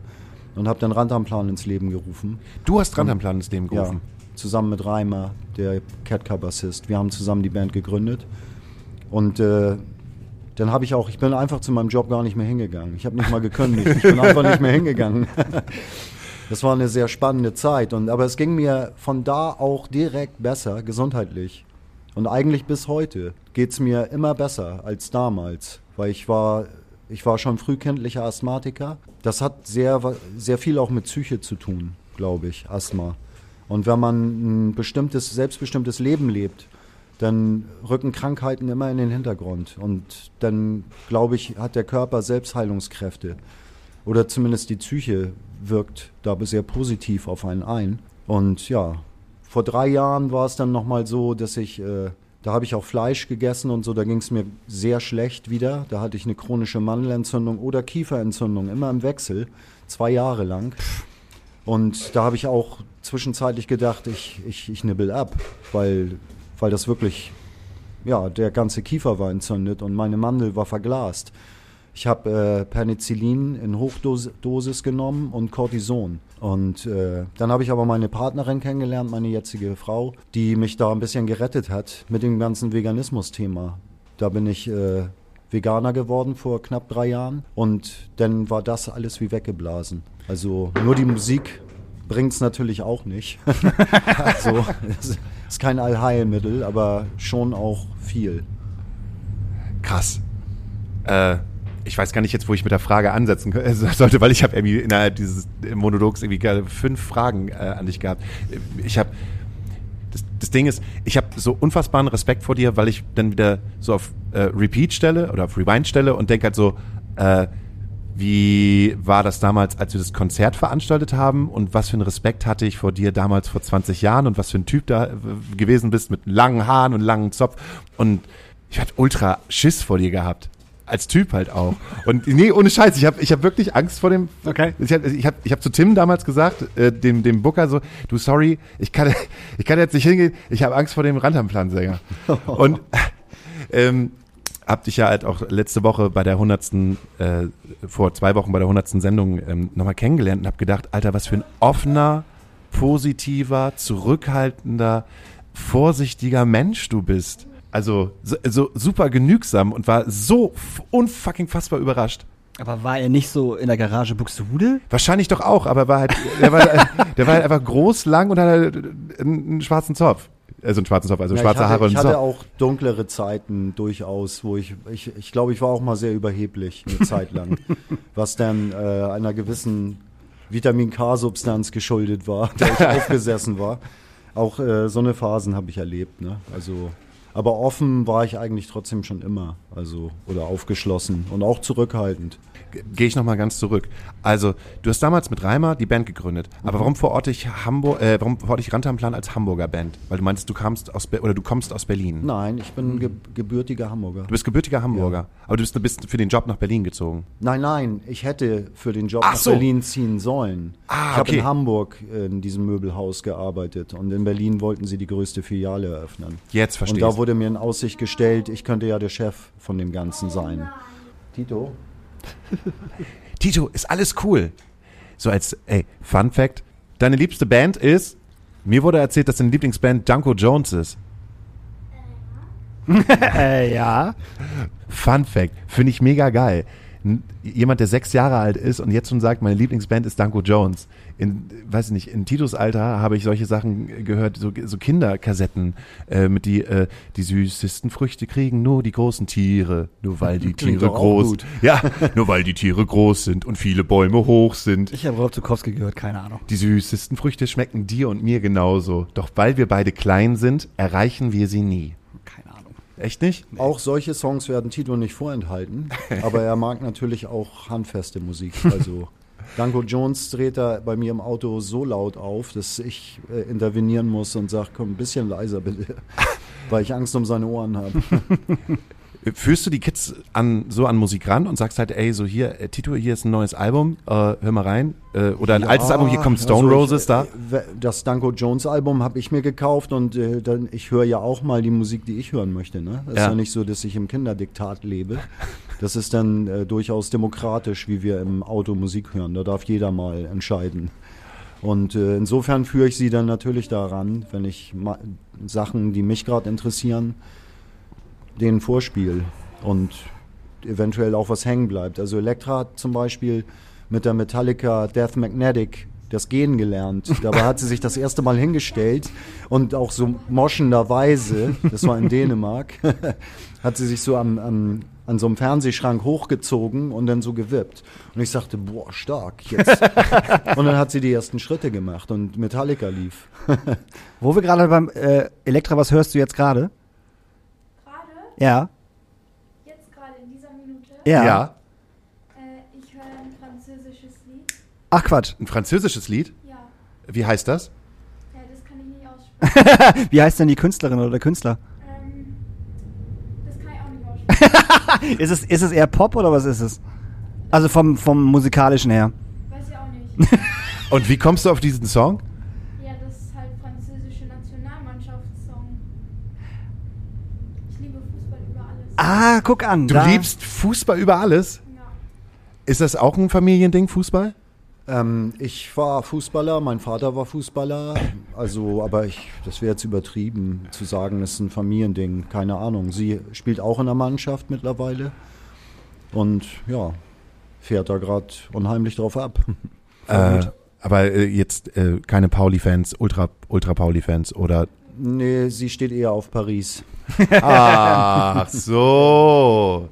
Und habe dann Randamplan ins Leben gerufen. Du hast Randamplan ins Leben Ja, gerufen. Zusammen mit Reimer, der Catcar-Bassist. Wir haben zusammen die Band gegründet. Und äh, dann habe ich auch, ich bin einfach zu meinem Job gar nicht mehr hingegangen. Ich habe nicht mal gekündigt. Ich bin einfach nicht mehr hingegangen. [LAUGHS] Das war eine sehr spannende Zeit. Und, aber es ging mir von da auch direkt besser, gesundheitlich. Und eigentlich bis heute geht es mir immer besser als damals, weil ich war, ich war schon frühkindlicher Asthmatiker. Das hat sehr, sehr viel auch mit Psyche zu tun, glaube ich, Asthma. Und wenn man ein bestimmtes, selbstbestimmtes Leben lebt, dann rücken Krankheiten immer in den Hintergrund. Und dann, glaube ich, hat der Körper Selbstheilungskräfte. Oder zumindest die Psyche wirkt da sehr positiv auf einen ein. Und ja, vor drei Jahren war es dann nochmal so, dass ich, äh, da habe ich auch Fleisch gegessen und so, da ging es mir sehr schlecht wieder. Da hatte ich eine chronische Mandelentzündung oder Kieferentzündung, immer im Wechsel, zwei Jahre lang. Und da habe ich auch zwischenzeitlich gedacht, ich, ich, ich nibbel ab, weil, weil das wirklich, ja, der ganze Kiefer war entzündet und meine Mandel war verglast. Ich habe äh, Penicillin in Hochdosis genommen und Cortison. Und äh, dann habe ich aber meine Partnerin kennengelernt, meine jetzige Frau, die mich da ein bisschen gerettet hat mit dem ganzen Veganismus-Thema. Da bin ich äh, Veganer geworden vor knapp drei Jahren und dann war das alles wie weggeblasen. Also nur die Musik bringt es natürlich auch nicht. [LAUGHS] also es ist kein Allheilmittel, aber schon auch viel. Krass. Äh, ich weiß gar nicht jetzt, wo ich mit der Frage ansetzen äh, sollte, weil ich habe irgendwie innerhalb dieses Monologs irgendwie fünf Fragen äh, an dich gehabt. Ich habe das, das Ding ist, ich habe so unfassbaren Respekt vor dir, weil ich dann wieder so auf äh, Repeat stelle oder auf Rewind stelle und denke halt so, äh, wie war das damals, als wir das Konzert veranstaltet haben und was für einen Respekt hatte ich vor dir damals vor 20 Jahren und was für ein Typ da äh, gewesen bist mit langen Haaren und langen Zopf und ich hatte ultra Schiss vor dir gehabt. Als Typ halt auch. Und nee, ohne Scheiß, ich habe ich hab wirklich Angst vor dem. Okay. Ich habe ich hab, ich hab zu Tim damals gesagt, äh, dem, dem Booker so, du sorry, ich kann, [LAUGHS] ich kann jetzt nicht hingehen, ich habe Angst vor dem Rantamplan-Sänger. [LAUGHS] Und ähm, hab dich ja halt auch letzte Woche bei der 100. Äh, vor zwei Wochen bei der 100. Sendung ähm, nochmal kennengelernt und hab gedacht, Alter, was für ein offener, positiver, zurückhaltender, vorsichtiger Mensch du bist. Also so, so super genügsam und war so unfucking fassbar überrascht. Aber war er nicht so in der Garage Buxtehude? Wahrscheinlich doch auch, aber war halt, der war, [LAUGHS] der war halt einfach groß, lang und hatte halt einen schwarzen Zopf. Also einen schwarzen Zopf, also Ja, schwarze ich hatte, Haare und ich hatte auch dunklere Zeiten durchaus, wo ich, ich, ich glaube, ich war auch mal sehr überheblich eine [LAUGHS] Zeit lang, was dann äh, einer gewissen Vitamin K-Substanz geschuldet war, der ich [LAUGHS] aufgesessen war. Auch äh, so eine Phasen habe ich erlebt, ne? Also, aber offen war ich eigentlich trotzdem schon immer, also oder aufgeschlossen und auch zurückhaltend. Gehe ich nochmal ganz zurück. Also, du hast damals mit Reimer die Band gegründet. Aber warum verorte ich Hamburg, äh, warum verorte ich Rantamplan als Hamburger Band? Weil du meinst, du kamst aus Be oder du kommst aus Berlin. Nein, ich bin ge gebürtiger Hamburger. Du bist gebürtiger Hamburger, aber du bist, bist für den Job nach Berlin gezogen. Nein, nein, ich hätte für den Job Ach nach so. Berlin ziehen sollen. Ah, ich habe okay. in Hamburg in diesem Möbelhaus gearbeitet und in Berlin wollten sie die größte Filiale eröffnen. Jetzt verstehe Und da wurde mir in Aussicht gestellt, ich könnte ja der Chef von dem Ganzen sein. Tito? [LAUGHS] Tito, ist alles cool. So als, ey, Fun Fact, deine liebste Band ist, mir wurde erzählt, dass deine Lieblingsband Dunko Jones ist. äh, [LAUGHS] ja. Fun Fact, finde ich mega geil. N- Jemand, der sechs Jahre alt ist und jetzt schon sagt, meine Lieblingsband ist Danko Jones. In, weiß ich nicht, in Titos Alter habe ich solche Sachen gehört, so, so Kinderkassetten, äh, mit die, äh, die süßesten Früchte kriegen nur die großen Tiere, nur weil die Klingt Tiere groß, ja, nur weil die Tiere groß sind und viele Bäume hoch sind. Ich habe Rolf Zukowski gehört, keine Ahnung. Die süßesten Früchte schmecken dir und mir genauso. Doch weil wir beide klein sind, erreichen wir sie nie. Keine Ahnung. Echt nicht? Auch solche Songs werden Tito nicht vorenthalten, aber er mag natürlich auch handfeste Musik. Also [LAUGHS] Danko Jones dreht da bei mir im Auto so laut auf, dass ich äh, intervenieren muss und sage, komm, ein bisschen leiser bitte, [LAUGHS] weil ich Angst um seine Ohren habe. [LAUGHS] Führst du die Kids an, so an Musik ran und sagst halt, ey, so hier, äh, Tito, hier ist ein neues Album, äh, hör mal rein. Äh, oder ein altes Album, hier kommt Stone also ich, Roses da. äh, Das Danko Jones Album habe ich mir gekauft und äh, dann, ich höre ja auch mal die Musik, die ich hören möchte. Ne? Das Ja. ist ja nicht so, dass ich im Kinderdiktat lebe. Das ist dann äh, durchaus demokratisch, wie wir im Auto Musik hören. Da darf jeder mal entscheiden. Und äh, insofern führe ich sie dann natürlich daran, wenn ich Sachen, die mich gerade interessieren, denen vorspiel und eventuell auch was hängen bleibt. Also Elektra hat zum Beispiel mit der Metallica Death Magnetic das Gehen gelernt. Dabei hat sie sich das erste Mal hingestellt und auch so moschenderweise, das war in Dänemark, [LAUGHS] hat sie sich so am, am, an so einem Fernsehschrank hochgezogen und dann so gewippt. Und ich sagte, boah, stark, jetzt. [LAUGHS] und dann hat sie die ersten Schritte gemacht und Metallica lief. Wo wir gerade beim äh, Elektra, was hörst du jetzt gerade? Ja. jetzt gerade in dieser Minute, Ja. äh, ich höre ein französisches Lied. Ach Quatsch. Ein französisches Lied. Ja, Wie heißt das? ja, das kann ich nicht aussprechen. [LAUGHS] Wie heißt denn die Künstlerin oder der Künstler? ähm, das kann ich auch nicht aussprechen. [LAUGHS] Ist es, ist es eher Pop oder was ist es? Also vom, vom musikalischen her. Weiß ich auch nicht. [LAUGHS] Und wie kommst du auf diesen Song? ja, das ist halt französische Nationalmannschaftssong. Ich liebe Fußball über alles. Ah, guck an. Du da. liebst Fußball über alles. Ja. Ist das auch ein Familiending, Fußball? Ähm, ich war Fußballer, mein Vater war Fußballer, also, aber ich, das wäre jetzt übertrieben zu sagen, es ist ein Familiending, keine Ahnung. Sie spielt auch in der Mannschaft mittlerweile und ja, fährt da gerade unheimlich drauf ab. Äh, aber äh, jetzt äh, keine Pauli-Fans, Ultra, Ultra-Pauli-Fans oder. Nee, sie steht eher auf Paris. [LAUGHS] Ach so.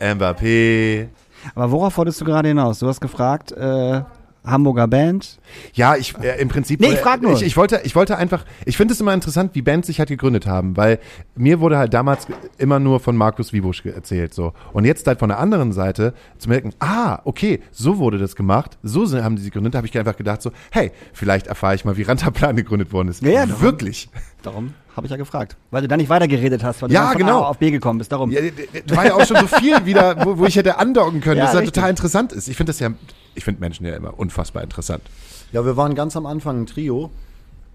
Mbappé. Aber worauf wolltest du gerade hinaus? Du hast gefragt, äh, Hamburger Band. Ja, ich äh, im Prinzip. Nee, ich frag nur. Ich, ich wollte, ich wollte einfach. Ich finde es immer interessant, wie Bands sich halt gegründet haben, weil mir wurde halt damals immer nur von Markus Wiebusch erzählt so. Und jetzt halt von der anderen Seite zu merken, ah, okay, so wurde das gemacht, so sind, haben die sich gegründet. Habe ich einfach gedacht so, hey, vielleicht erfahre ich mal, wie Rantaplan gegründet worden ist. Ja, ja, wirklich. Darum habe ich ja gefragt. Weil du da nicht weitergeredet hast, weil du Ja, genau. A auf B gekommen bist. Darum. Ja, da war ja auch schon so viel wieder, wo, wo ich hätte andocken können, Ja, dass das richtig. total interessant ist. Ich finde das ja, ich finde Menschen ja immer unfassbar interessant. Ja, wir waren ganz am Anfang ein Trio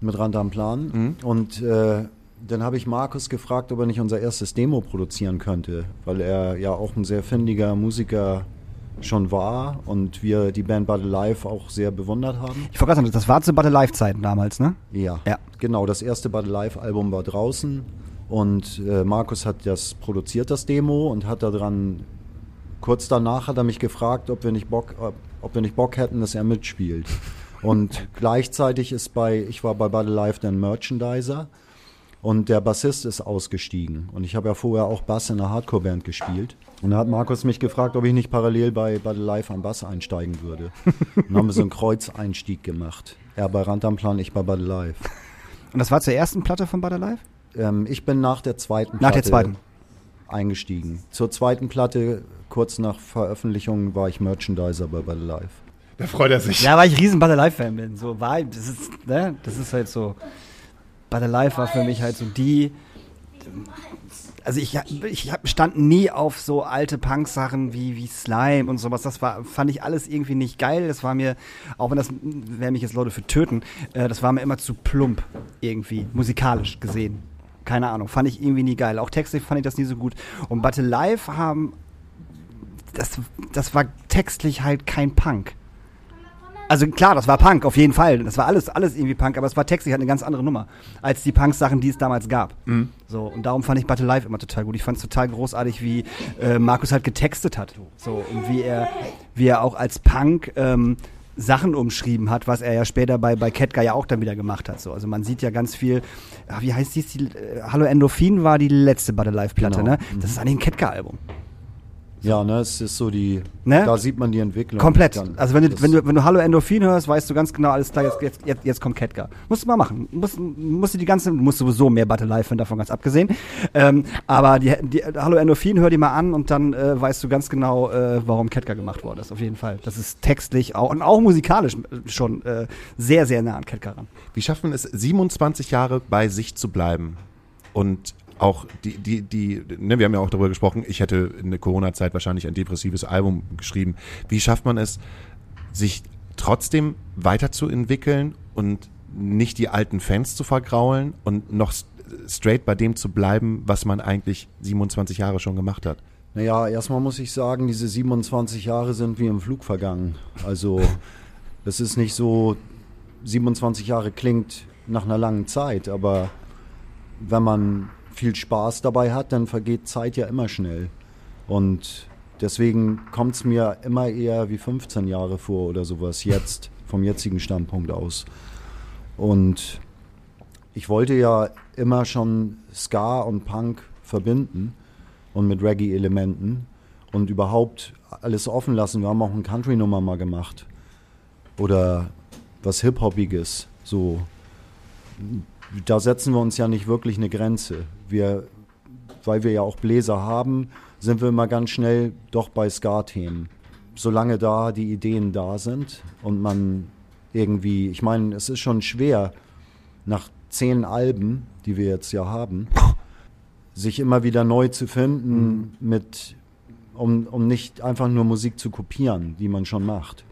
mit Rand am Plan und äh, dann habe ich Markus gefragt, ob er nicht unser erstes Demo produzieren könnte, weil er ja auch ein sehr findiger Musiker schon war und wir die Band Battle Live auch sehr bewundert haben. Ich sagen, das war zu Battle Live-Zeiten damals, ne? Ja, Ja. genau. Das erste Battle Live Album war draußen und äh, Markus hat das produziert, das Demo, und hat daran kurz danach hat er mich gefragt, ob wir nicht Bock, ob, ob wir nicht Bock hätten, dass er mitspielt. Und [LAUGHS] gleichzeitig ist bei, ich war bei Battle Live dann Merchandiser und der Bassist ist ausgestiegen. Und ich habe ja vorher auch Bass in einer Hardcore-Band gespielt. Und da hat Markus mich gefragt, ob ich nicht parallel bei Battle Live am Bass einsteigen würde. Und dann haben wir so einen Kreuzeinstieg gemacht. Er bei Rantamplan, ich bei Battle Live. Und das war zur ersten Platte von Battle Live? Ähm, ich bin nach der zweiten Nach der zweiten. eingestiegen. Zur zweiten Platte, kurz nach Veröffentlichung, war ich Merchandiser bei Battle Live. Da freut er sich. Ja, weil ich riesen Battle Live-Fan bin. So war, das ist, ne? Das ist halt so. Battle Live war für mich halt so die. Also ich, ich stand nie auf so alte Punk-Sachen wie, wie Slime und sowas. Das war, fand ich alles irgendwie nicht geil. Das war mir, auch wenn das, werden mich jetzt Leute für töten, äh, das war mir immer zu plump irgendwie, musikalisch gesehen. Keine Ahnung, fand ich irgendwie nie geil. Auch textlich fand ich das nie so gut. Und Battle Live haben, das, das war textlich halt kein Punk. Also klar, das war Punk, auf jeden Fall. Das war alles, alles irgendwie Punk, aber es war textlich halt eine ganz andere Nummer als die Punk-Sachen, die es damals gab. So, und darum fand ich Battle Live immer total gut. Ich fand es total großartig, wie äh, Markus halt getextet hat. So, und wie er, wie er auch als Punk ähm, Sachen umschrieben hat, was er ja später bei, bei Ketka ja auch dann wieder gemacht hat. So, also man sieht ja ganz viel, ah, wie heißt dies? Die, äh, Hallo Endorphin war die letzte Battle Live-Platte, Genau. ne? Das ist eigentlich ein Ketka-Album. Ja, ne, es ist so die, Ne? da sieht man die Entwicklung. Komplett. Dann. Also wenn du, wenn du, wenn du Hallo Endorphin hörst, weißt du ganz genau, alles klar, jetzt, jetzt, jetzt, jetzt kommt Ketka. Musst du mal machen. Musst, musst du die ganze, du musst sowieso mehr Battle Live hören, davon ganz abgesehen. Ähm, aber die, die, Hallo Endorphin, hör die mal an und dann äh, weißt du ganz genau, äh, warum Ketka gemacht worden ist. Auf jeden Fall. Das ist textlich auch, und auch musikalisch äh, schon äh, sehr, sehr nah an Ketka ran. Wie schafft man es, 27 Jahre bei sich zu bleiben? Und auch die, die, die, ne, wir haben ja auch darüber gesprochen, ich hätte in der Corona-Zeit wahrscheinlich ein depressives Album geschrieben. Wie schafft man es, sich trotzdem weiterzuentwickeln und nicht die alten Fans zu vergraulen und noch straight bei dem zu bleiben, was man eigentlich 27 Jahre schon gemacht hat? Naja, erstmal muss ich sagen, diese 27 Jahre sind wie im Flug vergangen. Also, [LAUGHS] es ist nicht so, 27 Jahre klingt nach einer langen Zeit, aber wenn man viel Spaß dabei hat, dann vergeht Zeit ja immer schnell. Und deswegen kommt es mir immer eher wie 15 Jahre vor oder sowas, jetzt, vom jetzigen Standpunkt aus. Und ich wollte ja immer schon Ska und Punk verbinden und mit Reggae-Elementen und überhaupt alles offen lassen. Wir haben auch eine Country-Nummer mal gemacht. Oder was Hip-Hopiges. So. Da setzen wir uns ja nicht wirklich eine Grenze. Wir, weil wir ja auch Bläser haben, sind wir immer ganz schnell doch bei Ska-Themen. Solange da die Ideen da sind und man irgendwie, ich meine, es ist schon schwer, nach zehn Alben, die wir jetzt ja haben, sich immer wieder neu zu finden, mit, um, um nicht einfach nur Musik zu kopieren, die man schon macht.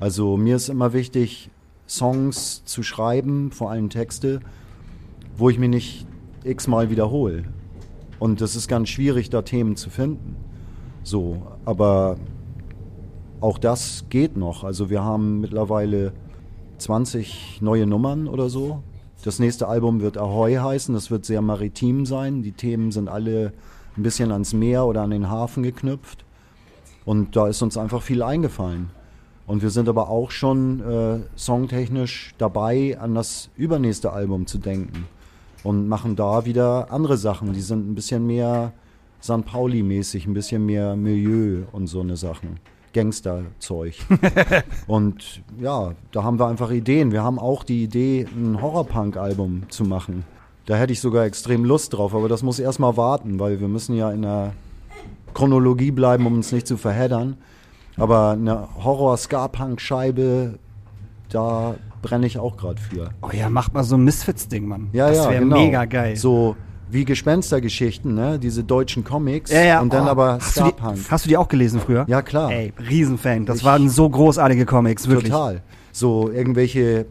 Also mir ist immer wichtig, Songs zu schreiben, vor allem Texte, wo ich mich nicht x-mal wiederhole. Und das ist ganz schwierig, da Themen zu finden. So, aber auch das geht noch. Also wir haben mittlerweile 20 neue Nummern oder so. Das nächste Album wird Ahoy heißen, das wird sehr maritim sein. Die Themen sind alle ein bisschen ans Meer oder an den Hafen geknüpft. Und da ist uns einfach viel eingefallen. Und wir sind aber auch schon äh, songtechnisch dabei, an das übernächste Album zu denken. Und machen da wieder andere Sachen. Die sind ein bisschen mehr St. Pauli-mäßig, ein bisschen mehr Milieu und so eine Sachen. Gangster-Zeug. [LAUGHS] und ja, da haben wir einfach Ideen. Wir haben auch die Idee, ein Horrorpunk-Album zu machen. Da hätte ich sogar extrem Lust drauf, aber das muss erstmal warten, weil wir müssen ja in der Chronologie bleiben, um uns nicht zu verheddern. Aber eine Horror-Ska-Punk-Scheibe, da brenne ich auch gerade für. Oh ja, macht mal so ein Misfits-Ding, Mann. Ja, das ja, wäre genau. mega geil. So wie Gespenstergeschichten, ne? Diese deutschen Comics. Ja, ja. Und dann oh, aber hast die, Ska-Punk. hast du die auch gelesen früher? Ja, klar. Ey, Riesenfan. Das Ich- waren so großartige Comics, wirklich. Total. So irgendwelche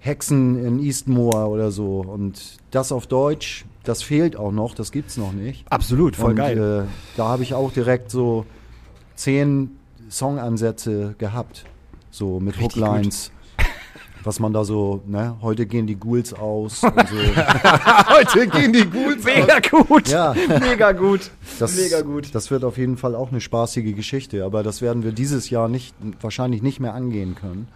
Hexen in Eastmoor oder so. Und das auf Deutsch, das fehlt auch noch, das gibt's noch nicht. Absolut, voll und, geil. Äh, da habe ich auch direkt so zehn Songansätze gehabt. So mit Richtig Hooklines. Was man da so, ne, heute gehen die Ghouls aus und so. [LAUGHS] Heute gehen die Ghouls Mega gut. Ja. Mega gut. Das, Mega gut. Das wird auf jeden Fall auch eine spaßige Geschichte, aber das werden wir dieses Jahr nicht, wahrscheinlich nicht mehr angehen können.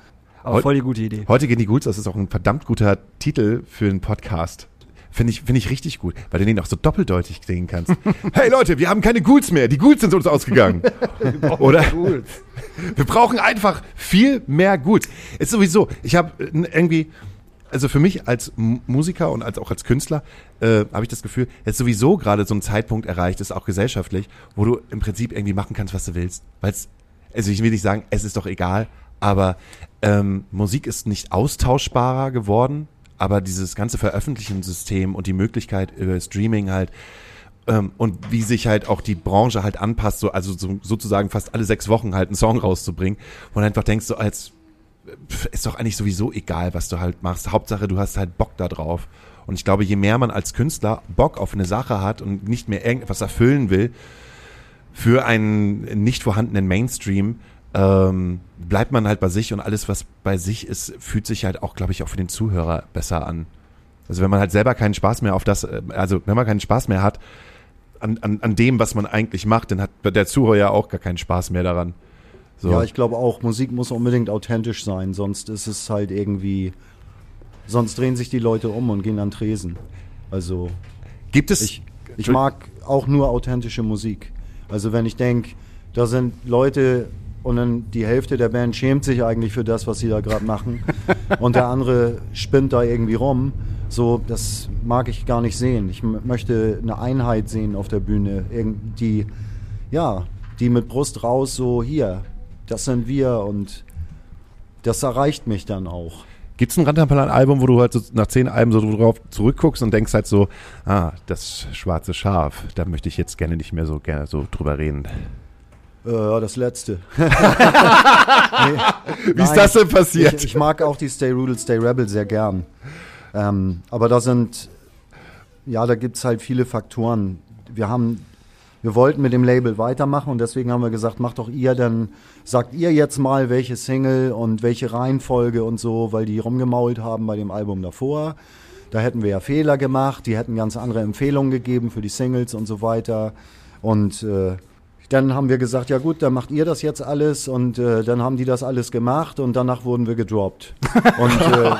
Aber voll die gute Idee. Heute gehen die Ghouls, das ist auch ein verdammt guter Titel für einen Podcast. Finde ich, finde ich richtig gut, weil du den auch so doppeldeutig sehen kannst. [LAUGHS] hey Leute, wir haben keine Ghouls mehr, die Ghouls sind uns ausgegangen. Oder? Wir brauchen einfach viel mehr Ghouls. Ist sowieso, ich habe irgendwie, also für mich als Musiker und als auch als Künstler, äh, habe ich das Gefühl, jetzt sowieso gerade so ein Zeitpunkt erreicht ist, auch gesellschaftlich, wo du im Prinzip irgendwie machen kannst, was du willst. Weil es, also ich will nicht sagen, es ist doch egal, aber ähm, Musik ist nicht austauschbarer geworden, aber dieses ganze Veröffentlichungssystem und die Möglichkeit über Streaming halt ähm, und wie sich halt auch die Branche halt anpasst, so, also so, sozusagen fast alle sechs Wochen halt einen Song rauszubringen, wo du einfach denkst, so als ist doch eigentlich sowieso egal, was du halt machst. Hauptsache, du hast halt Bock da drauf. Und ich glaube, je mehr man als Künstler Bock auf eine Sache hat und nicht mehr irgendetwas erfüllen will für einen nicht vorhandenen Mainstream, ähm, bleibt man halt bei sich und alles, was bei sich ist, fühlt sich halt auch, glaube ich, auch für den Zuhörer besser an. Also wenn man halt selber keinen Spaß mehr auf das, äh, also wenn man keinen Spaß mehr hat an, an, an dem, was man eigentlich macht, dann hat der Zuhörer ja auch gar keinen Spaß mehr daran. So. Ja, ich glaube auch, Musik muss unbedingt authentisch sein, sonst ist es halt irgendwie, sonst drehen sich die Leute um und gehen an Tresen. Also Gibt es ich, ich mag auch nur authentische Musik. Also wenn ich denke, da sind Leute und dann die Hälfte der Band schämt sich eigentlich für das, was sie da gerade machen [LAUGHS] und der andere spinnt da irgendwie rum. So, das mag ich gar nicht sehen. Ich möchte eine Einheit sehen auf der Bühne, die, ja, die mit Brust raus so hier, das sind wir und das erreicht mich dann auch. Gibt es ein Rantanplan-Album, wo du halt so nach zehn Alben so drauf zurückguckst und denkst halt so, ah, das schwarze Schaf, da möchte ich jetzt gerne nicht mehr so gerne so drüber reden. Äh, das letzte. [LAUGHS] Wie ist das denn passiert? Ich, ich mag auch die Stay Rudel, Stay Rebel sehr gern. Ähm, aber da sind, ja, da gibt es halt viele Faktoren. Wir haben, wir wollten mit dem Label weitermachen und deswegen haben wir gesagt, macht doch ihr, dann sagt ihr jetzt mal, welche Single und welche Reihenfolge und so, weil die rumgemault haben bei dem Album davor. Da hätten wir ja Fehler gemacht, die hätten ganz andere Empfehlungen gegeben für die Singles und so weiter. Und äh, dann haben wir gesagt, ja gut, dann macht ihr das jetzt alles und äh, dann haben die das alles gemacht und danach wurden wir gedroppt. [LAUGHS] Und äh,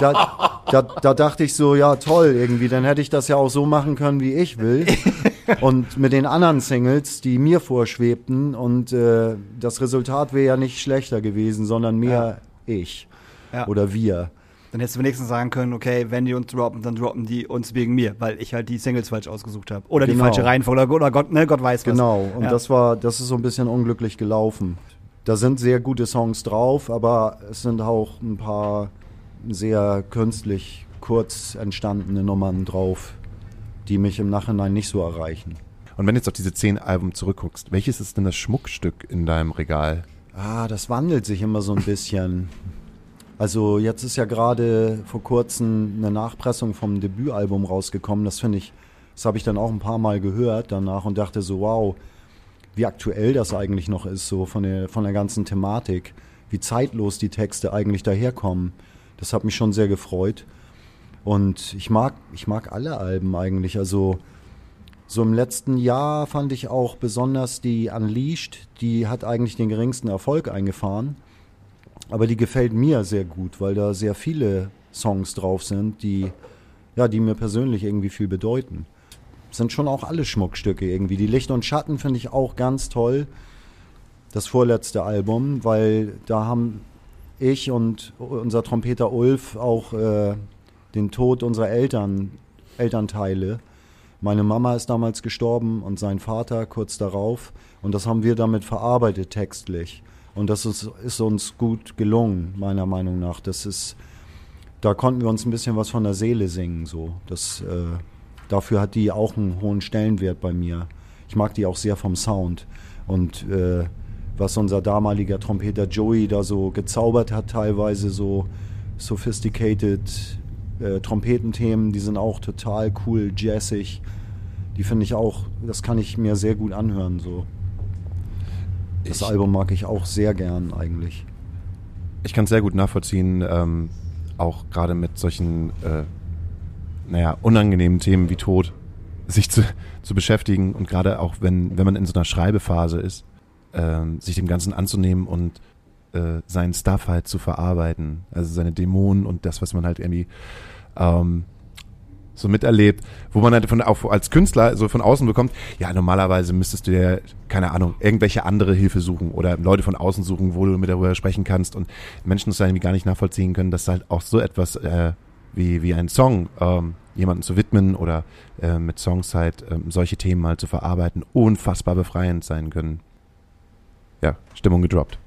da, da, da dachte ich so, ja toll, irgendwie, dann hätte ich das ja auch so machen können, wie ich will. [LAUGHS] Und mit den anderen Singles, die mir vorschwebten und äh, das Resultat wäre ja nicht schlechter gewesen, sondern mehr ich Ja. oder wir. Dann hättest du wenigstens sagen können, okay, wenn die uns droppen, dann droppen die uns wegen mir, weil ich halt die Singles falsch ausgesucht habe. Oder die Genau. falsche Reihenfolge, oder, oder Gott, ne, Gott weiß was. Genau, und Ja. das war, das ist so ein bisschen unglücklich gelaufen. Da sind sehr gute Songs drauf, aber es sind auch ein paar sehr künstlich kurz entstandene Nummern drauf, die mich im Nachhinein nicht so erreichen. Und wenn du jetzt auf diese zehn Alben zurückguckst, welches ist denn das Schmuckstück in deinem Regal? Ah, das wandelt sich immer so ein bisschen. [LAUGHS] Also jetzt ist ja gerade vor kurzem eine Nachpressung vom Debütalbum rausgekommen. Das finde ich, das habe ich dann auch ein paar Mal gehört danach und dachte so, wow, wie aktuell das eigentlich noch ist, so von der, von der ganzen Thematik, wie zeitlos die Texte eigentlich daherkommen. Das hat mich schon sehr gefreut. Und ich mag, ich mag alle Alben eigentlich. Also so im letzten Jahr fand ich auch besonders die Unleashed, die hat eigentlich den geringsten Erfolg eingefahren. Aber die gefällt mir sehr gut, weil da sehr viele Songs drauf sind, die, ja, die mir persönlich irgendwie viel bedeuten. Sind schon auch alle Schmuckstücke irgendwie. Die Licht und Schatten finde ich auch ganz toll. Das vorletzte Album, weil da haben ich und unser Trompeter Ulf auch äh, den Tod unserer Eltern, Elternteile. Meine Mama ist damals gestorben und sein Vater kurz darauf. Und das haben wir damit verarbeitet textlich. Und das ist, ist uns gut gelungen, meiner Meinung nach. Das ist, da konnten wir uns ein bisschen was von der Seele singen. So. Das, äh, dafür hat die auch einen hohen Stellenwert bei mir. Ich mag die auch sehr vom Sound. Und äh, was unser damaliger Trompeter Joey da so gezaubert hat, teilweise so sophisticated äh, Trompetenthemen, die sind auch total cool, jazzig. Die finde ich auch, das kann ich mir sehr gut anhören. So. Das Ich- Album mag ich auch sehr gern eigentlich. Ich kann es sehr gut nachvollziehen, ähm, auch gerade mit solchen, äh, naja, unangenehmen Themen wie Tod, sich zu, zu beschäftigen und gerade auch, wenn, wenn man in so einer Schreibephase ist, ähm, sich dem Ganzen anzunehmen und äh, seinen Stuff halt zu verarbeiten, also seine Dämonen und das, was man halt irgendwie ähm, so miterlebt, wo man halt von auch als Künstler so von außen bekommt, ja, normalerweise müsstest du dir, keine Ahnung, irgendwelche andere Hilfe suchen oder Leute von außen suchen, wo du mit darüber sprechen kannst und Menschen das dann irgendwie gar nicht nachvollziehen können, dass halt auch so etwas äh, wie, wie ein Song ähm, jemanden zu widmen oder äh, mit Songs halt ähm, solche Themen halt zu verarbeiten, unfassbar befreiend sein können. Ja, Stimmung gedroppt.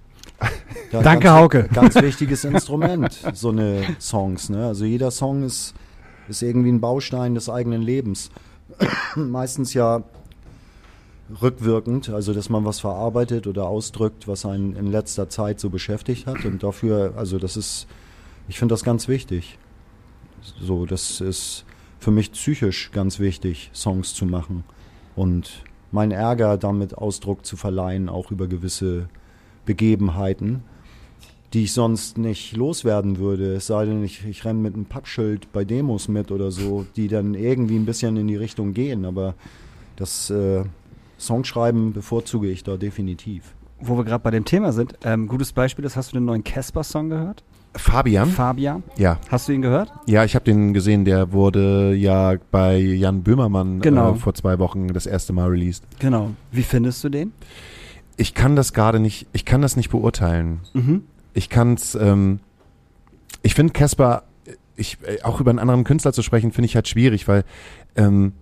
Ja, Danke, ganz, Hauke. Ganz wichtiges Instrument, so eine Songs. Ne? Also jeder Song ist, ist irgendwie ein Baustein des eigenen Lebens. [COUGHS] Meistens ja rückwirkend, also dass man was verarbeitet oder ausdrückt, was einen in letzter Zeit so beschäftigt hat. Und dafür, also das ist, ich finde das ganz wichtig. So, das ist für mich psychisch ganz wichtig, Songs zu machen. Und mein Ärger damit Ausdruck zu verleihen, auch über gewisse Begebenheiten, die ich sonst nicht loswerden würde. Es sei denn, ich, ich renne mit einem Pappschild bei Demos mit oder so, die dann irgendwie ein bisschen in die Richtung gehen. Aber das äh, Songschreiben bevorzuge ich da definitiv. Wo wir gerade bei dem Thema sind, ähm, gutes Beispiel ist, hast du den neuen Casper-Song gehört? Fabian? Fabian. ja. Hast du ihn gehört? Ja, ich habe den gesehen, der wurde ja bei Jan Böhmermann Genau. äh, vor zwei Wochen das erste Mal released. Genau. Wie findest du den? Ich kann das gerade nicht, ich kann das nicht beurteilen. Mhm. Ich kann's, ähm, ich finde Casper, ich, äh, auch über einen anderen Künstler zu sprechen, finde ich halt schwierig, weil ähm,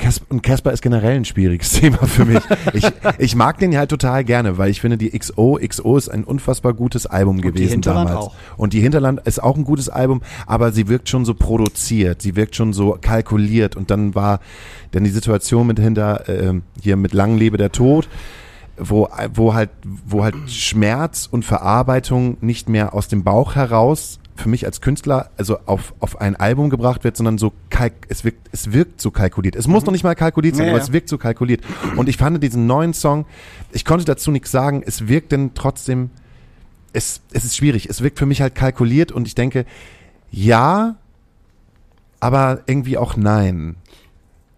Casper, und Casper ist generell ein schwieriges [LAUGHS] Thema für mich. ich, ich mag den halt total gerne, weil ich finde, die XO, XO ist ein unfassbar gutes Album die gewesen damals. auch. Und die Hinterland ist auch ein gutes Album, aber sie wirkt schon so produziert, sie wirkt schon so kalkuliert und dann war dann die Situation mit hinter, ähm, hier mit Lang lebe der Tod, wo, wo halt, wo halt Schmerz und Verarbeitung nicht mehr aus dem Bauch heraus für mich als Künstler, also auf, auf ein Album gebracht wird, sondern so kalk, es wirkt, es wirkt so kalkuliert. Es muss noch nicht mal kalkuliert sein, Ja, aber es wirkt so kalkuliert. Und ich fand diesen neuen Song, ich konnte dazu nichts sagen, es wirkt denn trotzdem, es, es ist schwierig. Es wirkt für mich halt kalkuliert und ich denke, ja, aber irgendwie auch nein.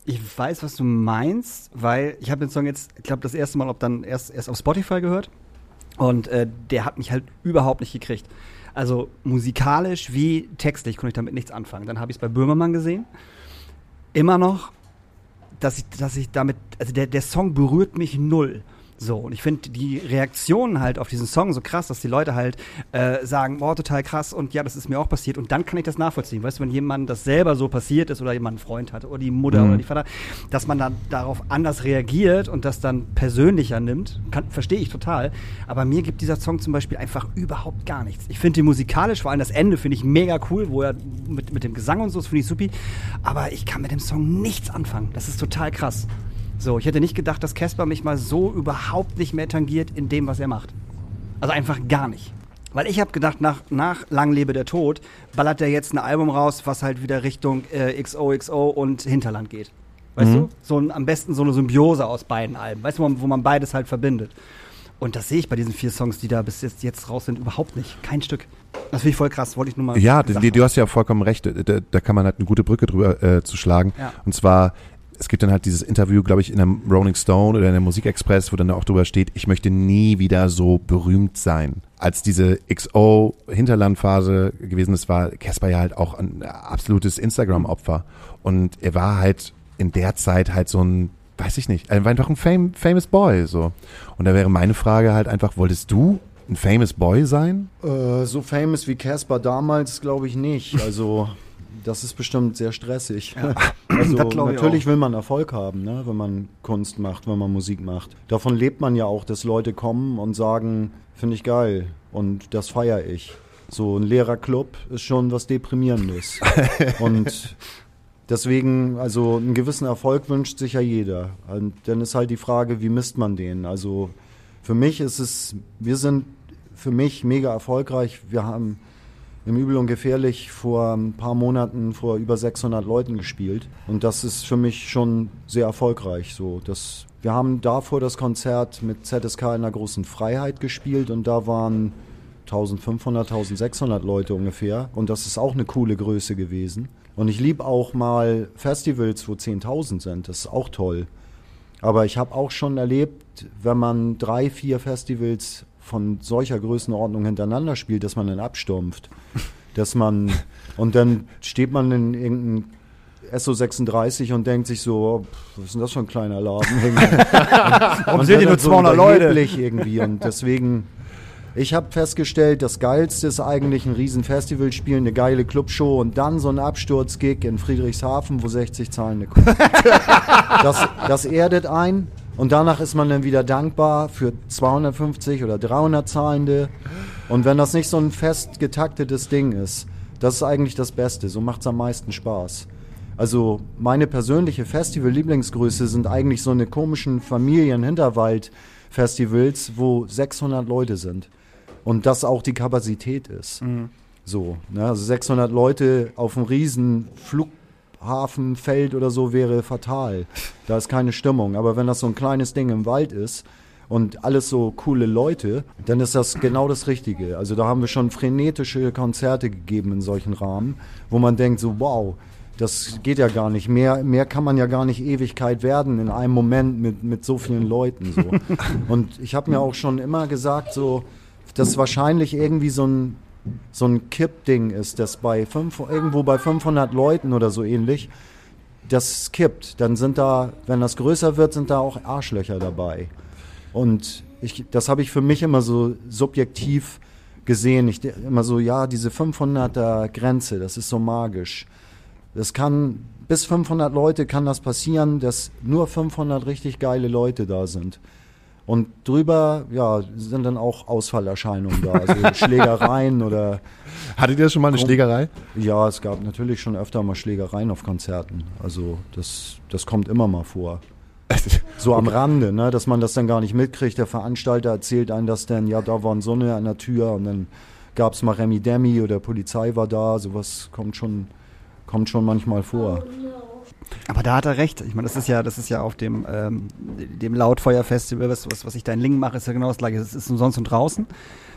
Ich weiß, was du meinst, weil ich habe den Song jetzt, ich glaube, das erste Mal ob dann erst, erst auf Spotify gehört. Und äh, der hat mich halt überhaupt nicht gekriegt. Also musikalisch wie textlich konnte ich damit nichts anfangen. Dann habe ich es bei Böhmermann gesehen. Immer noch, dass ich, dass ich damit, also der, der Song berührt mich null. So, und ich finde die Reaktionen halt auf diesen Song so krass, dass die Leute halt äh, sagen, boah, total krass und ja, das ist mir auch passiert. Und dann kann ich das nachvollziehen. Weißt du, wenn jemand das selber so passiert ist oder jemand einen Freund hat oder die Mutter Mhm. oder die Vater, dass man dann darauf anders reagiert und das dann persönlicher nimmt, verstehe ich total. Aber mir gibt dieser Song zum Beispiel einfach überhaupt gar nichts. Ich finde den musikalisch, vor allem das Ende finde ich mega cool, wo er mit, mit dem Gesang und so, das finde ich supi. Aber ich kann mit dem Song nichts anfangen. Das ist total krass. So, ich hätte nicht gedacht, dass Casper mich mal so überhaupt nicht mehr tangiert in dem, was er macht. Also einfach gar nicht. Weil ich habe gedacht, nach, nach Lang lebe der Tod ballert er jetzt ein Album raus, was halt wieder Richtung äh, XOXO und Hinterland geht. Weißt Mhm. du? So ein, am besten so eine Symbiose aus beiden Alben. Weißt du, wo man, wo man beides halt verbindet. Und das sehe ich bei diesen vier Songs, die da bis jetzt, jetzt raus sind, überhaupt nicht. Kein Stück. Das finde ich voll krass, wollte ich nur mal Ja, du, hast ja vollkommen recht. Da, da kann man halt eine gute Brücke drüber äh, zu schlagen. Ja. Und zwar, es gibt dann halt dieses Interview, glaube ich, in der Rolling Stone oder in der Musikexpress, wo dann auch drüber steht, ich möchte nie wieder so berühmt sein. Als diese XO-Hinterlandphase gewesen ist, war Casper ja halt auch ein absolutes Instagram-Opfer. Und er war halt in der Zeit halt so ein, weiß ich nicht, er war einfach ein fam famous Boy. so. Und da wäre meine Frage halt einfach, wolltest du ein famous Boy sein? Äh, so famous wie Casper damals glaube ich nicht. Also das ist bestimmt sehr stressig. [LAUGHS] Also glaub ich natürlich will man Erfolg haben, ne, wenn man Kunst macht, wenn man Musik macht. Davon lebt man ja auch, dass Leute kommen und sagen, finde ich geil und das feiere ich. So ein leerer Club ist schon was Deprimierendes. [LAUGHS] und deswegen, also einen gewissen Erfolg wünscht sich ja jeder. Und dann ist halt die Frage, wie misst man den? Also für mich ist es, wir sind für mich mega erfolgreich. Wir haben im Übel und Gefährlich vor ein paar Monaten vor über 600 Leuten gespielt. Und das ist für mich schon sehr erfolgreich. So, das, wir haben davor das Konzert mit ZSK in der großen Freiheit gespielt und da waren 1500, 1600 Leute ungefähr. Und das ist auch eine coole Größe gewesen. Und ich liebe auch mal Festivals, wo 10.000 sind. Das ist auch toll. Aber ich habe auch schon erlebt, wenn man drei, vier Festivals von solcher Größenordnung hintereinander spielt, dass man dann abstumpft. Dass man, und dann steht man in irgendeinem SO36 und denkt sich so, oh, was ist denn das für ein kleiner Laden? [LAUGHS] Warum sind hier nur 200 Leute? irgendwie und deswegen, ich habe festgestellt, das Geilste ist eigentlich ein riesen Festival spielen, eine geile Clubshow und dann so ein Absturzgig in Friedrichshafen, wo 60 Zahlende kommen. [LAUGHS] das, das erdet ein und danach ist man dann wieder dankbar für 250 oder 300 Zahlende. Und wenn das nicht so ein fest getaktetes Ding ist, das ist eigentlich das Beste. So macht es am meisten Spaß. Also meine persönliche Festival-Lieblingsgröße sind eigentlich so eine komischen Familien-Hinterwald-Festivals, wo 600 Leute sind. Und das auch die Kapazität ist. So, ne? also 600 Leute auf einem riesen Flughafenfeld oder so wäre fatal. Da ist keine Stimmung. Aber wenn das so ein kleines Ding im Wald ist und alles so coole Leute, dann ist das genau das Richtige. Also da haben wir schon frenetische Konzerte gegeben in solchen Rahmen, wo man denkt so, wow, das geht ja gar nicht. Mehr, mehr kann man ja gar nicht Ewigkeit werden in einem Moment mit, mit so vielen Leuten. So. [LAUGHS] Und ich habe mir auch schon immer gesagt, so, das wahrscheinlich irgendwie so ein, so ein Kippding ist, das bei fünf, irgendwo bei 500 Leuten oder so ähnlich, das kippt. Dann sind da, wenn das größer wird, sind da auch Arschlöcher dabei. Und ich, das habe ich für mich immer so subjektiv gesehen. Ich immer so, ja, diese 500er Grenze, das ist so magisch. Das kann, bis 500 Leute kann das passieren, dass nur 500 richtig geile Leute da sind. Und drüber, ja, sind dann auch Ausfallerscheinungen da, also [LAUGHS] Schlägereien oder, Hattet ihr schon mal eine. Schlägerei? ja, es gab natürlich schon öfter mal Schlägereien auf Konzerten. Also das, das kommt immer mal vor. So am Rande, ne, dass man das dann gar nicht mitkriegt. Der Veranstalter erzählt einem das dann, ja, da war ein Sonne an der Tür und dann gab es mal Remi Demi oder Polizei war da. Sowas kommt schon, kommt schon manchmal vor. Aber da hat er recht. Ich meine, das ist ja, das ist ja auf dem, ähm, dem Lautfeuer-Festival, was, was, was ich da in Lingen mache, ist ja genau das gleiche. Es ist umsonst und draußen.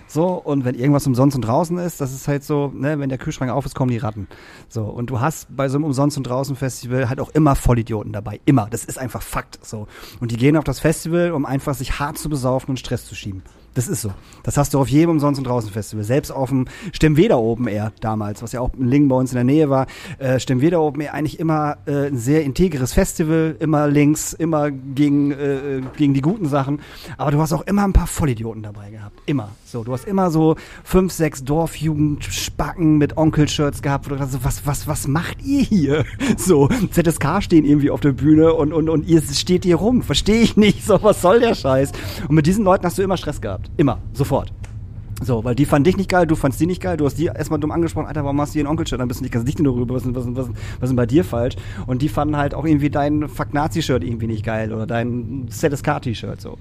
So, und wenn irgendwas umsonst und draußen ist, das ist halt so, ne, wenn der Kühlschrank auf ist, kommen die Ratten. So, und du hast bei so einem umsonst und draußen Festival halt auch immer Vollidioten dabei. Immer. Das ist einfach Fakt. So. Und die gehen auf das Festival, um einfach sich hart zu besaufen und Stress zu schieben. Das ist so. Das hast du auf jedem umsonst und draußen Festival. Selbst auf dem Stemweder Open Air damals, was ja auch in Lingen bei uns in der Nähe war, äh, Stemweder Open Air eigentlich immer äh, ein sehr integres Festival, immer links, immer gegen, äh, gegen die guten Sachen. Aber du hast auch immer ein paar Vollidioten dabei gehabt. Immer. So, du hast immer so fünf, sechs Dorfjugend-Spacken mit Onkel-Shirts gehabt, wo du dachtest, was, was, was macht ihr hier? [LAUGHS] So, ZSK stehen irgendwie auf der Bühne und, und, und ihr steht hier rum. Verstehe ich nicht. So, was soll der Scheiß? Und mit diesen Leuten hast du immer Stress gehabt. Immer. Sofort. So, weil die fanden dich nicht geil, du fandst die nicht geil, du hast die erstmal dumm angesprochen, Alter, warum hast du hier einen Onkel-Shirt? Dann bist du nicht ganz dicht nur rüber, was, ist- was, was, was ist denn bei dir falsch? Und die fanden halt auch irgendwie dein Fuck-Nazi-Shirt irgendwie nicht geil oder dein ZSK-T-Shirt so.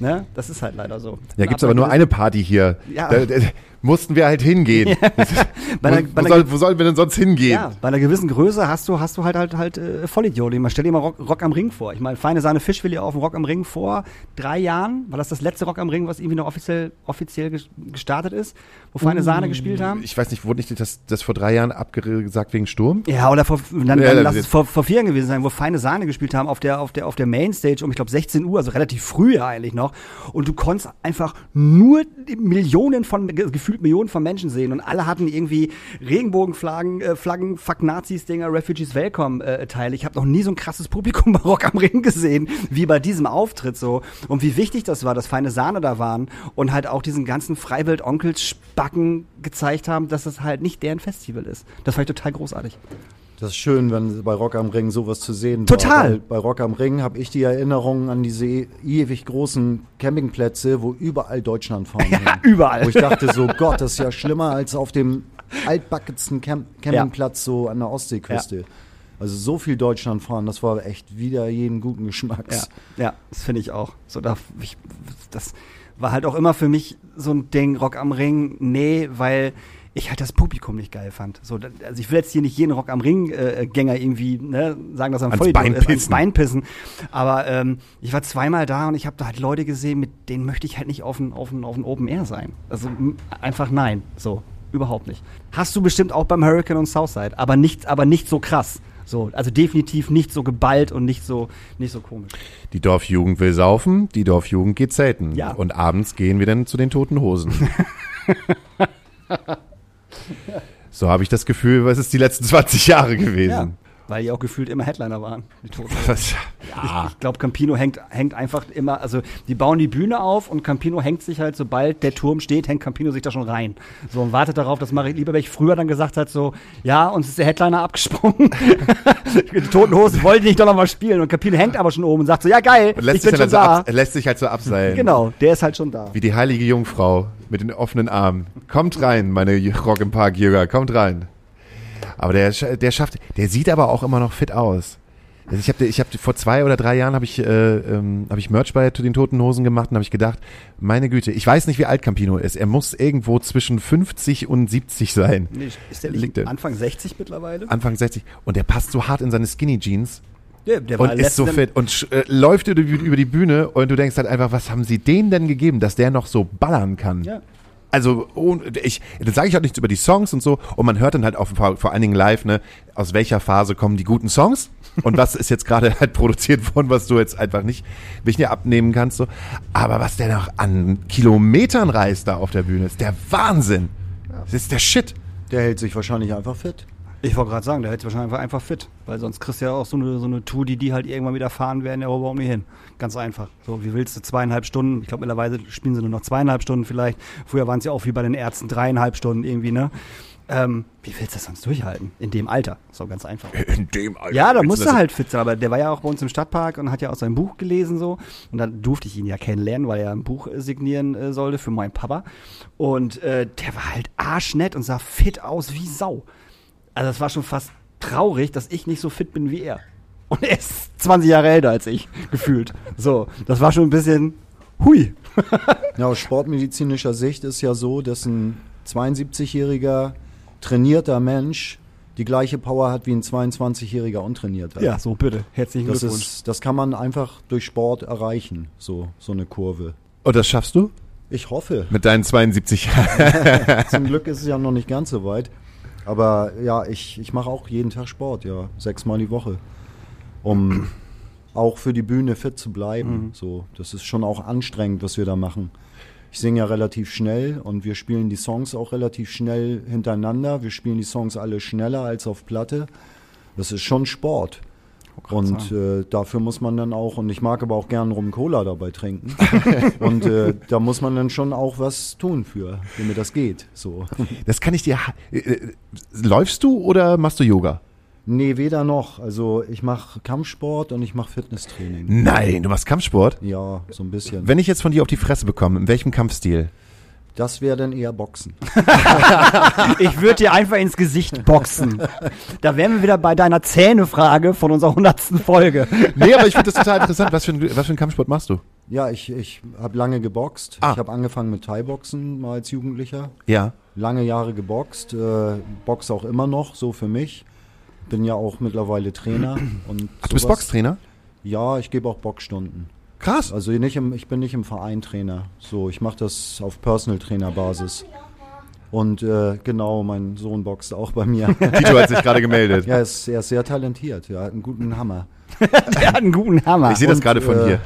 Ne? Das ist halt leider so. Ja, gibt's aber nur eine Party hier. Ja. Da, da, mussten wir halt hingehen. [LAUGHS] Einer- wo, bei wo, einer- soll, wo sollen wir denn sonst hingehen? Ja, bei einer gewissen Größe hast du, hast du halt halt halt äh, Vollidioten. Man stell dir mal Rock, Rock am Ring vor. Ich meine, feine Sahne Fischfilet auf dem Rock am Ring vor drei Jahren. War das das letzte Rock am Ring, was irgendwie noch offiziell, offiziell ges- gestartet ist? Wo feine Sahne gespielt haben? Ich weiß nicht, wurde nicht das, das vor drei Jahren abgesagt wegen Sturm? Ja, oder vor, dann, Ja, dann das lass ist- es vor, vor vier Jahren gewesen sein, wo feine Sahne gespielt haben auf der, auf der, auf der Mainstage um, ich glaube, 16 Uhr, also relativ früh ja eigentlich noch. Und du konntest einfach nur Millionen von, ge- gefühlt Millionen von Menschen sehen und alle hatten irgendwie Regenbogenflaggen, äh, Flaggen, Fuck Nazis, Dinger, Refugees Welcome äh, Teile. Ich habe noch nie so ein krasses Publikum [LAUGHS] bei Rock am Ring gesehen, wie bei diesem Auftritt so. Und wie wichtig das war, dass feine Sahne da waren und halt auch diesen ganzen Freiwild-Onkels-Spacken gezeigt haben, dass das halt nicht deren Festival ist. Das fand ich total großartig. Das ist schön, wenn bei Rock am Ring sowas zu sehen Total. war. Bei Rock am Ring habe ich die Erinnerung an diese ewig großen Campingplätze, wo überall Deutschland fahren. [LAUGHS] Ja, überall. Wo ich dachte so, Gott, das ist ja schlimmer als auf dem altbackensten Camp Campingplatz so an der Ostseeküste. Also so viel Deutschland fahren, das war echt wieder jeden guten Ja, Geschmacks. ja, das finde ich auch. So, da, ich, das war halt auch immer für mich so ein Ding, Rock am Ring, nee, weil ich halt das Publikum nicht geil fand. So, also ich will jetzt hier nicht jeden Rock am Ring-Gänger irgendwie ne, sagen, dass er ein Vollidiot Bein ist, ans pissen. Bein pissen. Aber ähm, ich war zweimal da und ich habe da halt Leute gesehen, mit denen möchte ich halt nicht auf ein, auf ein, auf ein Open Air sein. Also einfach nein. So, überhaupt nicht. Hast du bestimmt auch beim Hurricane und Southside, aber nicht, aber nicht so krass. So, also definitiv nicht so geballt und nicht so, nicht so komisch. Die Dorfjugend will saufen, die Dorfjugend geht zelten. Ja. Und abends gehen wir dann zu den toten Hosen. [LAUGHS] so habe ich das Gefühl, was ist die letzten 20 Jahre Ja, gewesen. weil die auch gefühlt immer Headliner waren. Was? [LAUGHS] Ich, ich glaube, Campino hängt, hängt einfach immer, also die bauen die Bühne auf und Campino hängt sich halt, sobald der Turm steht, hängt Campino sich da schon rein. So und wartet darauf, dass Marie Lieberberg früher dann gesagt hat, so, ja, uns ist der Headliner abgesprungen. [LAUGHS] die Toten Hosen wollten nicht doch noch mal spielen und Campino hängt aber schon oben und sagt so, ja geil, Und lässt ich sich, bin dann schon halt so da. ab, lässt sich halt so abseilen. Genau, der ist halt schon da. Wie die heilige Jungfrau mit den offenen Armen. Kommt rein, meine Rock im Park Jünger, kommt rein. Aber der, der schafft, der sieht aber auch immer noch fit aus. Also ich habe ich hab, vor zwei oder drei Jahren habe ich, äh, ähm, hab ich Merch bei zu den Toten Hosen gemacht und habe ich gedacht, meine Güte, ich weiß nicht, wie alt Campino ist. Er muss irgendwo zwischen 50 und 70 sein. Nee, Ist der nicht. Anfang 60 mittlerweile? Anfang 60. Und der passt so hart in seine Skinny Jeans Der, der und ist so fit und äh, läuft über, die- über die Bühne und du denkst halt einfach, was haben sie denen denn gegeben, dass der noch so ballern kann? Ja. also ich, dann sage ich auch nichts über die Songs und so. Und man hört dann halt auch vor, vor allen Dingen live, ne, aus welcher Phase kommen die guten Songs und was ist jetzt gerade halt produziert worden, was du jetzt einfach nicht, nicht abnehmen kannst. So. Aber was der noch an Kilometern reist da auf der Bühne, ist der Wahnsinn. Das ist der Shit. Der hält sich wahrscheinlich einfach fit. Ich wollte gerade sagen, der hält sich wahrscheinlich einfach, einfach fit. Weil sonst kriegst du ja auch so eine, so eine Tour, die die halt irgendwann wieder fahren werden, ja überhaupt nicht hin. Ganz einfach. So, wie willst du zweieinhalb Stunden? Ich glaube, mittlerweile spielen sie nur noch zweieinhalb Stunden vielleicht. Früher waren es ja auch wie bei den Ärzten dreieinhalb Stunden irgendwie, ne? Ähm, wie willst du das sonst durchhalten? In dem Alter. So ganz einfach. [LAUGHS] In dem Alter. Ja, da musst du halt fit sein. Aber der war ja auch bei uns im Stadtpark und hat ja auch sein Buch gelesen so. Und dann durfte ich ihn ja kennenlernen, weil er ein Buch äh, signieren äh, sollte für meinen Papa. Und äh, der war halt arschnett und sah fit aus wie Sau. Also das war schon fast traurig, dass ich nicht so fit bin wie er. Und er ist 20 Jahre älter als ich, gefühlt. So, das war schon ein bisschen hui. [LAUGHS] Ja, aus sportmedizinischer Sicht ist ja so, dass ein 72-jähriger trainierter Mensch die gleiche Power hat wie ein 22-jähriger untrainierter. Ja, so bitte. Herzlichen Das, Glückwunsch. ist, das kann man einfach durch Sport erreichen, so, so eine Kurve. Und das schaffst du? Ich hoffe. Mit deinen 72 Jahren. [LAUGHS] [LAUGHS] Zum Glück ist es ja noch nicht ganz so weit. Aber ja, ich, ich mache auch jeden Tag Sport, ja, sechsmal die Woche. Um [CLEARS THROAT] auch für die Bühne fit zu bleiben. So, das ist schon auch anstrengend, was wir da machen. Ich singe ja relativ schnell und wir spielen die Songs auch relativ schnell hintereinander. Wir spielen die Songs alle schneller als auf Platte. Das ist schon Sport. Und äh, dafür muss man dann auch, und ich mag aber auch gern Rum Cola dabei trinken. [LAUGHS] und äh, da muss man dann schon auch was tun für, damit das geht. So. Das kann ich dir. äh, äh, Läufst du oder machst du Yoga? Nee, weder noch. Also ich mache Kampfsport und ich mache Fitnesstraining. Nein, du machst Kampfsport. Ja, so ein bisschen. Wenn ich jetzt von dir auf die Fresse bekomme, in welchem Kampfstil? Das wäre dann eher Boxen. [LAUGHS] Ich würde dir einfach ins Gesicht boxen. Da wären wir wieder bei deiner Zähnefrage von unserer hundertsten Folge. Nee, aber ich finde das total interessant. Was für, ein, was für einen Kampfsport machst du? Ja, ich, ich habe lange geboxt. Ah. Ich habe angefangen mit Thai-Boxen mal als Jugendlicher. Ja. Lange Jahre geboxt. Äh, Box auch immer noch, so für mich. Bin ja auch mittlerweile Trainer. [CLEARS THROAT] Und Ach, du bist. Boxtrainer? Ja, ich gebe auch Boxstunden. Krass. Also nicht im, ich bin nicht im Verein Trainer. So, ich mache das auf Personal Trainer Basis. Und äh, genau, mein Sohn boxt auch bei mir. [LAUGHS] Tito hat sich gerade gemeldet. ja, er ist, er ist sehr talentiert. Er hat einen guten Hammer. [LAUGHS] Der hat einen guten Hammer. Ich sehe das gerade von äh, hier.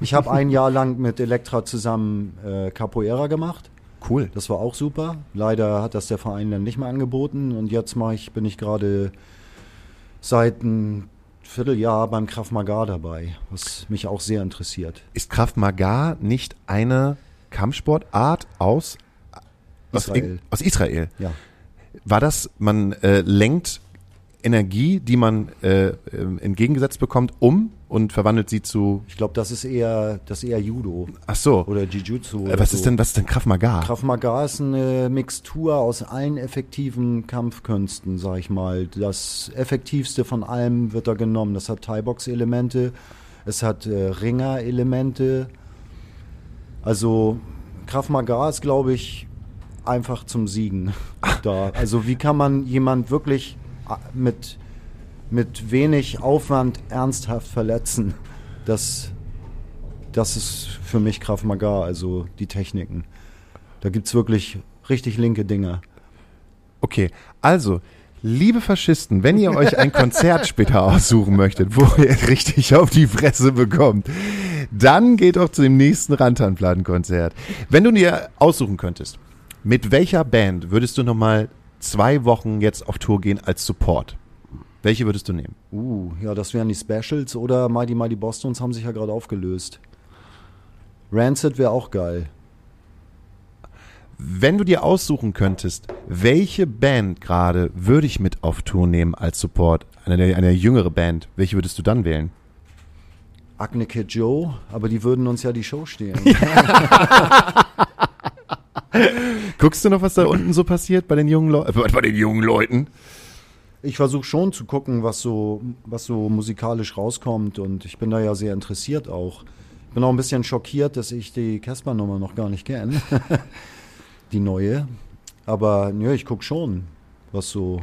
Ich habe ein Jahr lang mit Elektra zusammen äh, Capoeira gemacht. Cool. Das war auch super. Leider hat das der Verein dann nicht mehr angeboten. Und jetzt mache ich, bin ich gerade seit einem Vierteljahr beim Krav Maga dabei, was mich auch sehr interessiert. Ist Krav Maga nicht eine Kampfsportart aus aus Israel. aus Israel? Ja. War das, man äh, lenkt Energie, die man äh, ähm, entgegengesetzt bekommt, um und verwandelt sie zu. Ich glaube, das ist eher, das ist eher Judo Ach so. oder Jiu-Jitsu. Äh, was so. ist denn, was ist denn Krav Maga? Krav Maga ist eine Mixtur aus allen effektiven Kampfkünsten, sag ich mal. Das effektivste von allem wird da genommen. Das hat Thai-Box-Elemente, es hat äh, Ringer-Elemente. Also Krav Maga ist, glaube ich, einfach zum Siegen [LAUGHS] da. Also wie kann man jemand wirklich äh, mit, mit wenig Aufwand ernsthaft verletzen? Das, das ist für mich Krav Maga, also die Techniken. Da gibt es wirklich richtig linke Dinger. Okay, also, liebe Faschisten, wenn ihr euch ein Konzert [LAUGHS] später aussuchen möchtet, wo ihr richtig auf die Fresse bekommt, dann geht doch zu dem nächsten Rantanplattenkonzert. Wenn du dir aussuchen könntest, mit welcher Band würdest du nochmal zwei Wochen jetzt auf Tour gehen als Support? Welche würdest du nehmen? Uh, ja, das wären die Specials oder Mighty Mighty Bostons haben sich ja gerade aufgelöst. Rancid wäre auch geil. Wenn du dir aussuchen könntest, welche Band gerade würde ich mit auf Tour nehmen als Support, eine, eine jüngere Band, welche würdest du dann wählen? Acne Kid Joe, aber die würden uns ja die Show stehlen. [LAUGHS] Guckst du noch, was da unten so passiert bei den jungen Leuten? Bei den jungen Leuten? Ich versuche schon zu gucken, was so, was so musikalisch rauskommt und ich bin da ja sehr interessiert auch. Ich bin auch ein bisschen schockiert, dass ich die Casper-Nummer noch gar nicht kenne. [LAUGHS] die neue. Aber nö, ich gucke schon, was so.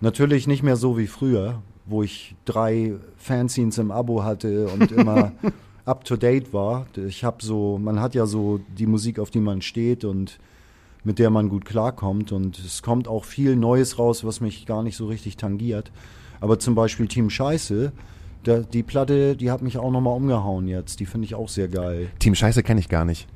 Natürlich nicht mehr so wie früher, wo ich drei Fanzines im Abo hatte und [LAUGHS] immer up to date war. Ich habe so, man hat ja so die Musik, auf die man steht und mit der man gut klarkommt. Und es kommt auch viel Neues raus, was mich gar nicht so richtig tangiert. Aber zum Beispiel Team Scheiße, da, die Platte, die hat mich auch nochmal umgehauen jetzt. Die finde ich auch sehr geil. Team Scheiße kenne ich gar nicht.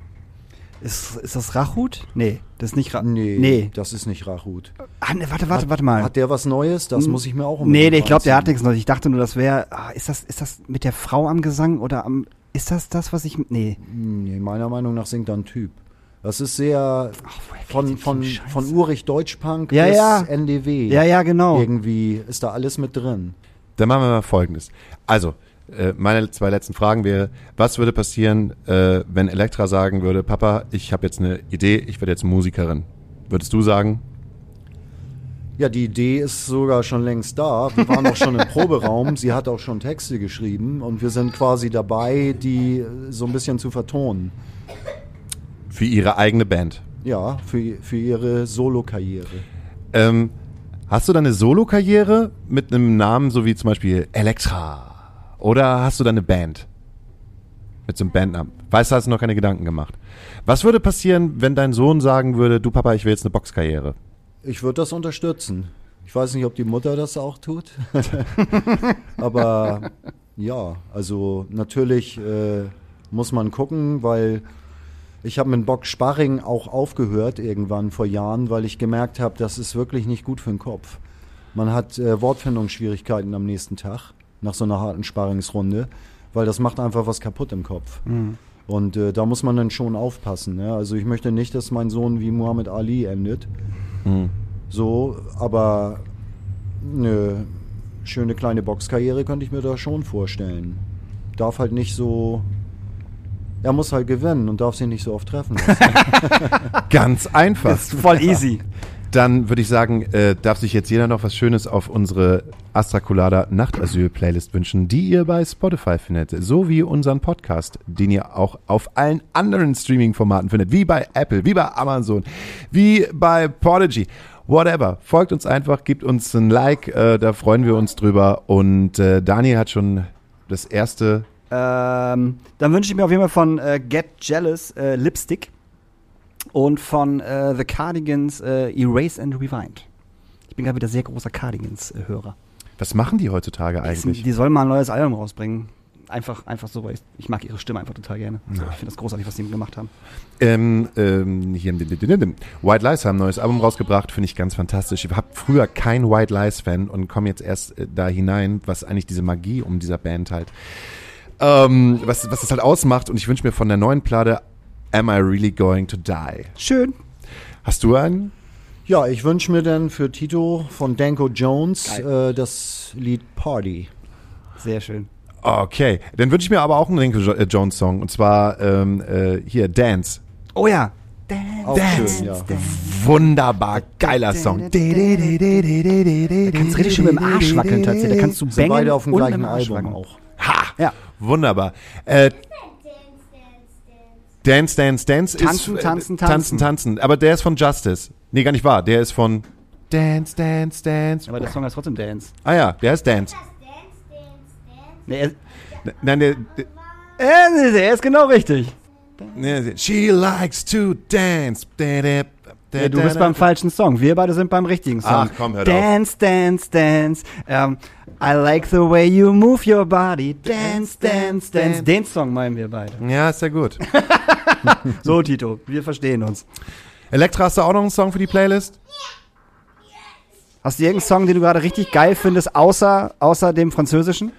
Ist, ist das Rachut? Nee, das ist nicht Rachut. Nee, Nee. das ist nicht Rachut. Ah, nee, warte, warte, warte mal. Hat der was Neues? Das muss ich mir auch Nee, nee, ich glaube, der hat nichts Neues. Ich dachte nur, das wäre. Ah, ist, das, ist das mit der Frau am Gesang oder am. Ist das das, was ich. Nee. Nee, meiner Meinung nach singt da ein Typ. Das ist sehr woher von, von, von Urich Deutschpunk Ja, bis ja. NDW. Ja, ja, genau. Irgendwie ist da alles mit drin. Dann machen wir mal Folgendes. Also, äh, meine zwei letzten Fragen wäre, was würde passieren, äh, wenn Elektra sagen würde, Papa, ich habe jetzt eine Idee, ich werde jetzt Musikerin. Würdest du sagen? Ja, die Idee ist sogar schon längst da. Wir waren auch schon im [LAUGHS] Proberaum. Sie hat auch schon Texte geschrieben und wir sind quasi dabei, die so ein bisschen zu vertonen. Für ihre eigene Band. Ja, für, für ihre Solo-Karriere. Ähm, hast du deine Solo-Karriere mit einem Namen, so wie zum Beispiel Elektra? Oder hast du deine Band? Mit so einem Bandnamen. Weißt du, hast du noch keine Gedanken gemacht. Was würde passieren, wenn dein Sohn sagen würde, du Papa, ich will jetzt eine Boxkarriere? Ich würde das unterstützen. Ich weiß nicht, ob die Mutter das auch tut. [LAUGHS] Aber ja, also natürlich äh, muss man gucken, weil ich habe mit Box Sparring auch aufgehört irgendwann vor Jahren, weil ich gemerkt habe, das ist wirklich nicht gut für den Kopf. Man hat äh, Wortfindungsschwierigkeiten am nächsten Tag nach so einer harten Sparringsrunde, weil das macht einfach was kaputt im Kopf. Und äh, da muss man dann schon aufpassen. Ja? Also ich möchte nicht, dass mein Sohn wie Muhammad Ali endet. So, aber eine schöne kleine Boxkarriere könnte ich mir da schon vorstellen. Darf halt nicht so. Er muss halt gewinnen und darf sich nicht so oft treffen. lassen. [LAUGHS] Ganz einfach. Ist voll easy. Dann würde ich sagen, äh, darf sich jetzt jeder noch was Schönes auf unsere Astra Colada Nachtasyl-Playlist wünschen, die ihr bei Spotify findet, so wie unseren Podcast, den ihr auch auf allen anderen Streaming-Formaten findet, wie bei Apple, wie bei Amazon, wie bei Prodigy, whatever. Folgt uns einfach, gebt uns ein Like, äh, da freuen wir uns drüber. Und äh, Daniel hat schon das erste Ähm, dann wünsche ich mir auf jeden Fall von äh, Get Jealous äh, Lipstick und von äh, The Cardigans äh, Erase and Rewind. Ich bin gerade wieder sehr großer Cardigans-Hörer. Was machen die heutzutage eigentlich? Die sollen mal ein neues Album rausbringen. Einfach, einfach so, weil ich, ich mag ihre Stimme einfach total gerne. So, ich finde das großartig, was die gemacht haben. Ähm, ähm, hier, White Lies haben ein neues Album rausgebracht, finde ich ganz fantastisch. Ich habe früher kein White Lies-Fan und komme jetzt erst äh, da hinein, was eigentlich diese Magie um dieser Band halt, ähm, was, was das halt ausmacht. Und ich wünsche mir von der neuen Platte Am I Really Going to Die? Schön. Hast du einen? ja, ich wünsche mir dann für Tito von Danko Jones äh, das Lied Party. Sehr schön. Okay, dann wünsche ich mir aber auch einen Jo- äh, Jones Song und zwar ähm, äh, hier Dance. Oh ja. Auch schön, ja. Wunderbar geiler Song. Da kannst du richtig schön mit dem Arsch wackeln tatsächlich. Da kannst du Sind bangen beide auf dem gleichen Album wackeln. auch. Ha! Ja. Wunderbar. Äh, Dance, Dance, Dance Tanzen, ist. äh, tanzen, tanzen, tanzen. tanzen. Aber der ist von Justice. Nee, gar nicht wahr. Der ist von Dance, Dance, Dance. Aber der Song heißt trotzdem Dance. Ah ja, der ist Dance. Nee, er, Nein, der, der, er, er ist genau richtig. She likes to dance. Da, da, da, Ja, du bist beim falschen Song. Wir beide sind beim richtigen Song. Ach, komm, hör doch Dance, dance, dance. Ähm, I like the way you move your body. Dance, dance, dance. Den Song meinen wir beide. Ja, ist ja gut. [LAUGHS] So, Tito, wir verstehen uns. Elektra, hast du auch noch einen Song für die Playlist? Hast du irgendeinen Song, den du gerade richtig geil findest, außer, außer dem französischen?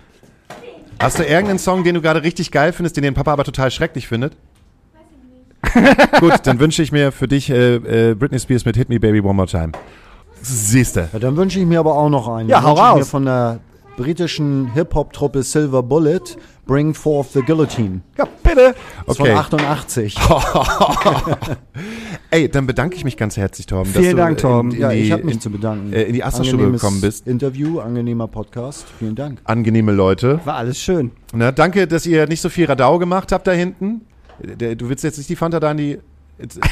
Hast du irgendeinen Song, den du gerade richtig geil findest, den dein Papa aber total schrecklich findet? [LAUGHS] Gut, dann wünsche ich mir für dich äh, äh, Britney Spears mit Hit Me Baby One More Time. Siehste. Ja, dann wünsche ich mir aber auch noch einen. Ja, Dann hau wünsche ich raus. mir von der britischen Hip-Hop-Truppe Silver Bullet Bring Forth the Guillotine. Ja, bitte. Das Okay. Von 88. [LAUGHS] [LAUGHS] Ey, dann bedanke ich mich ganz herzlich, Torben. Vielen Dank, Torben. ja, die, ich habe mich in, zu bedanken. äh, in die Astra-Stube gekommen bist. Interview, angenehmer Podcast. Vielen Dank. Angenehme Leute. War alles schön. Na, danke, dass ihr nicht so viel Radau gemacht habt da hinten. Der- Du willst jetzt nicht die Fanta da in die...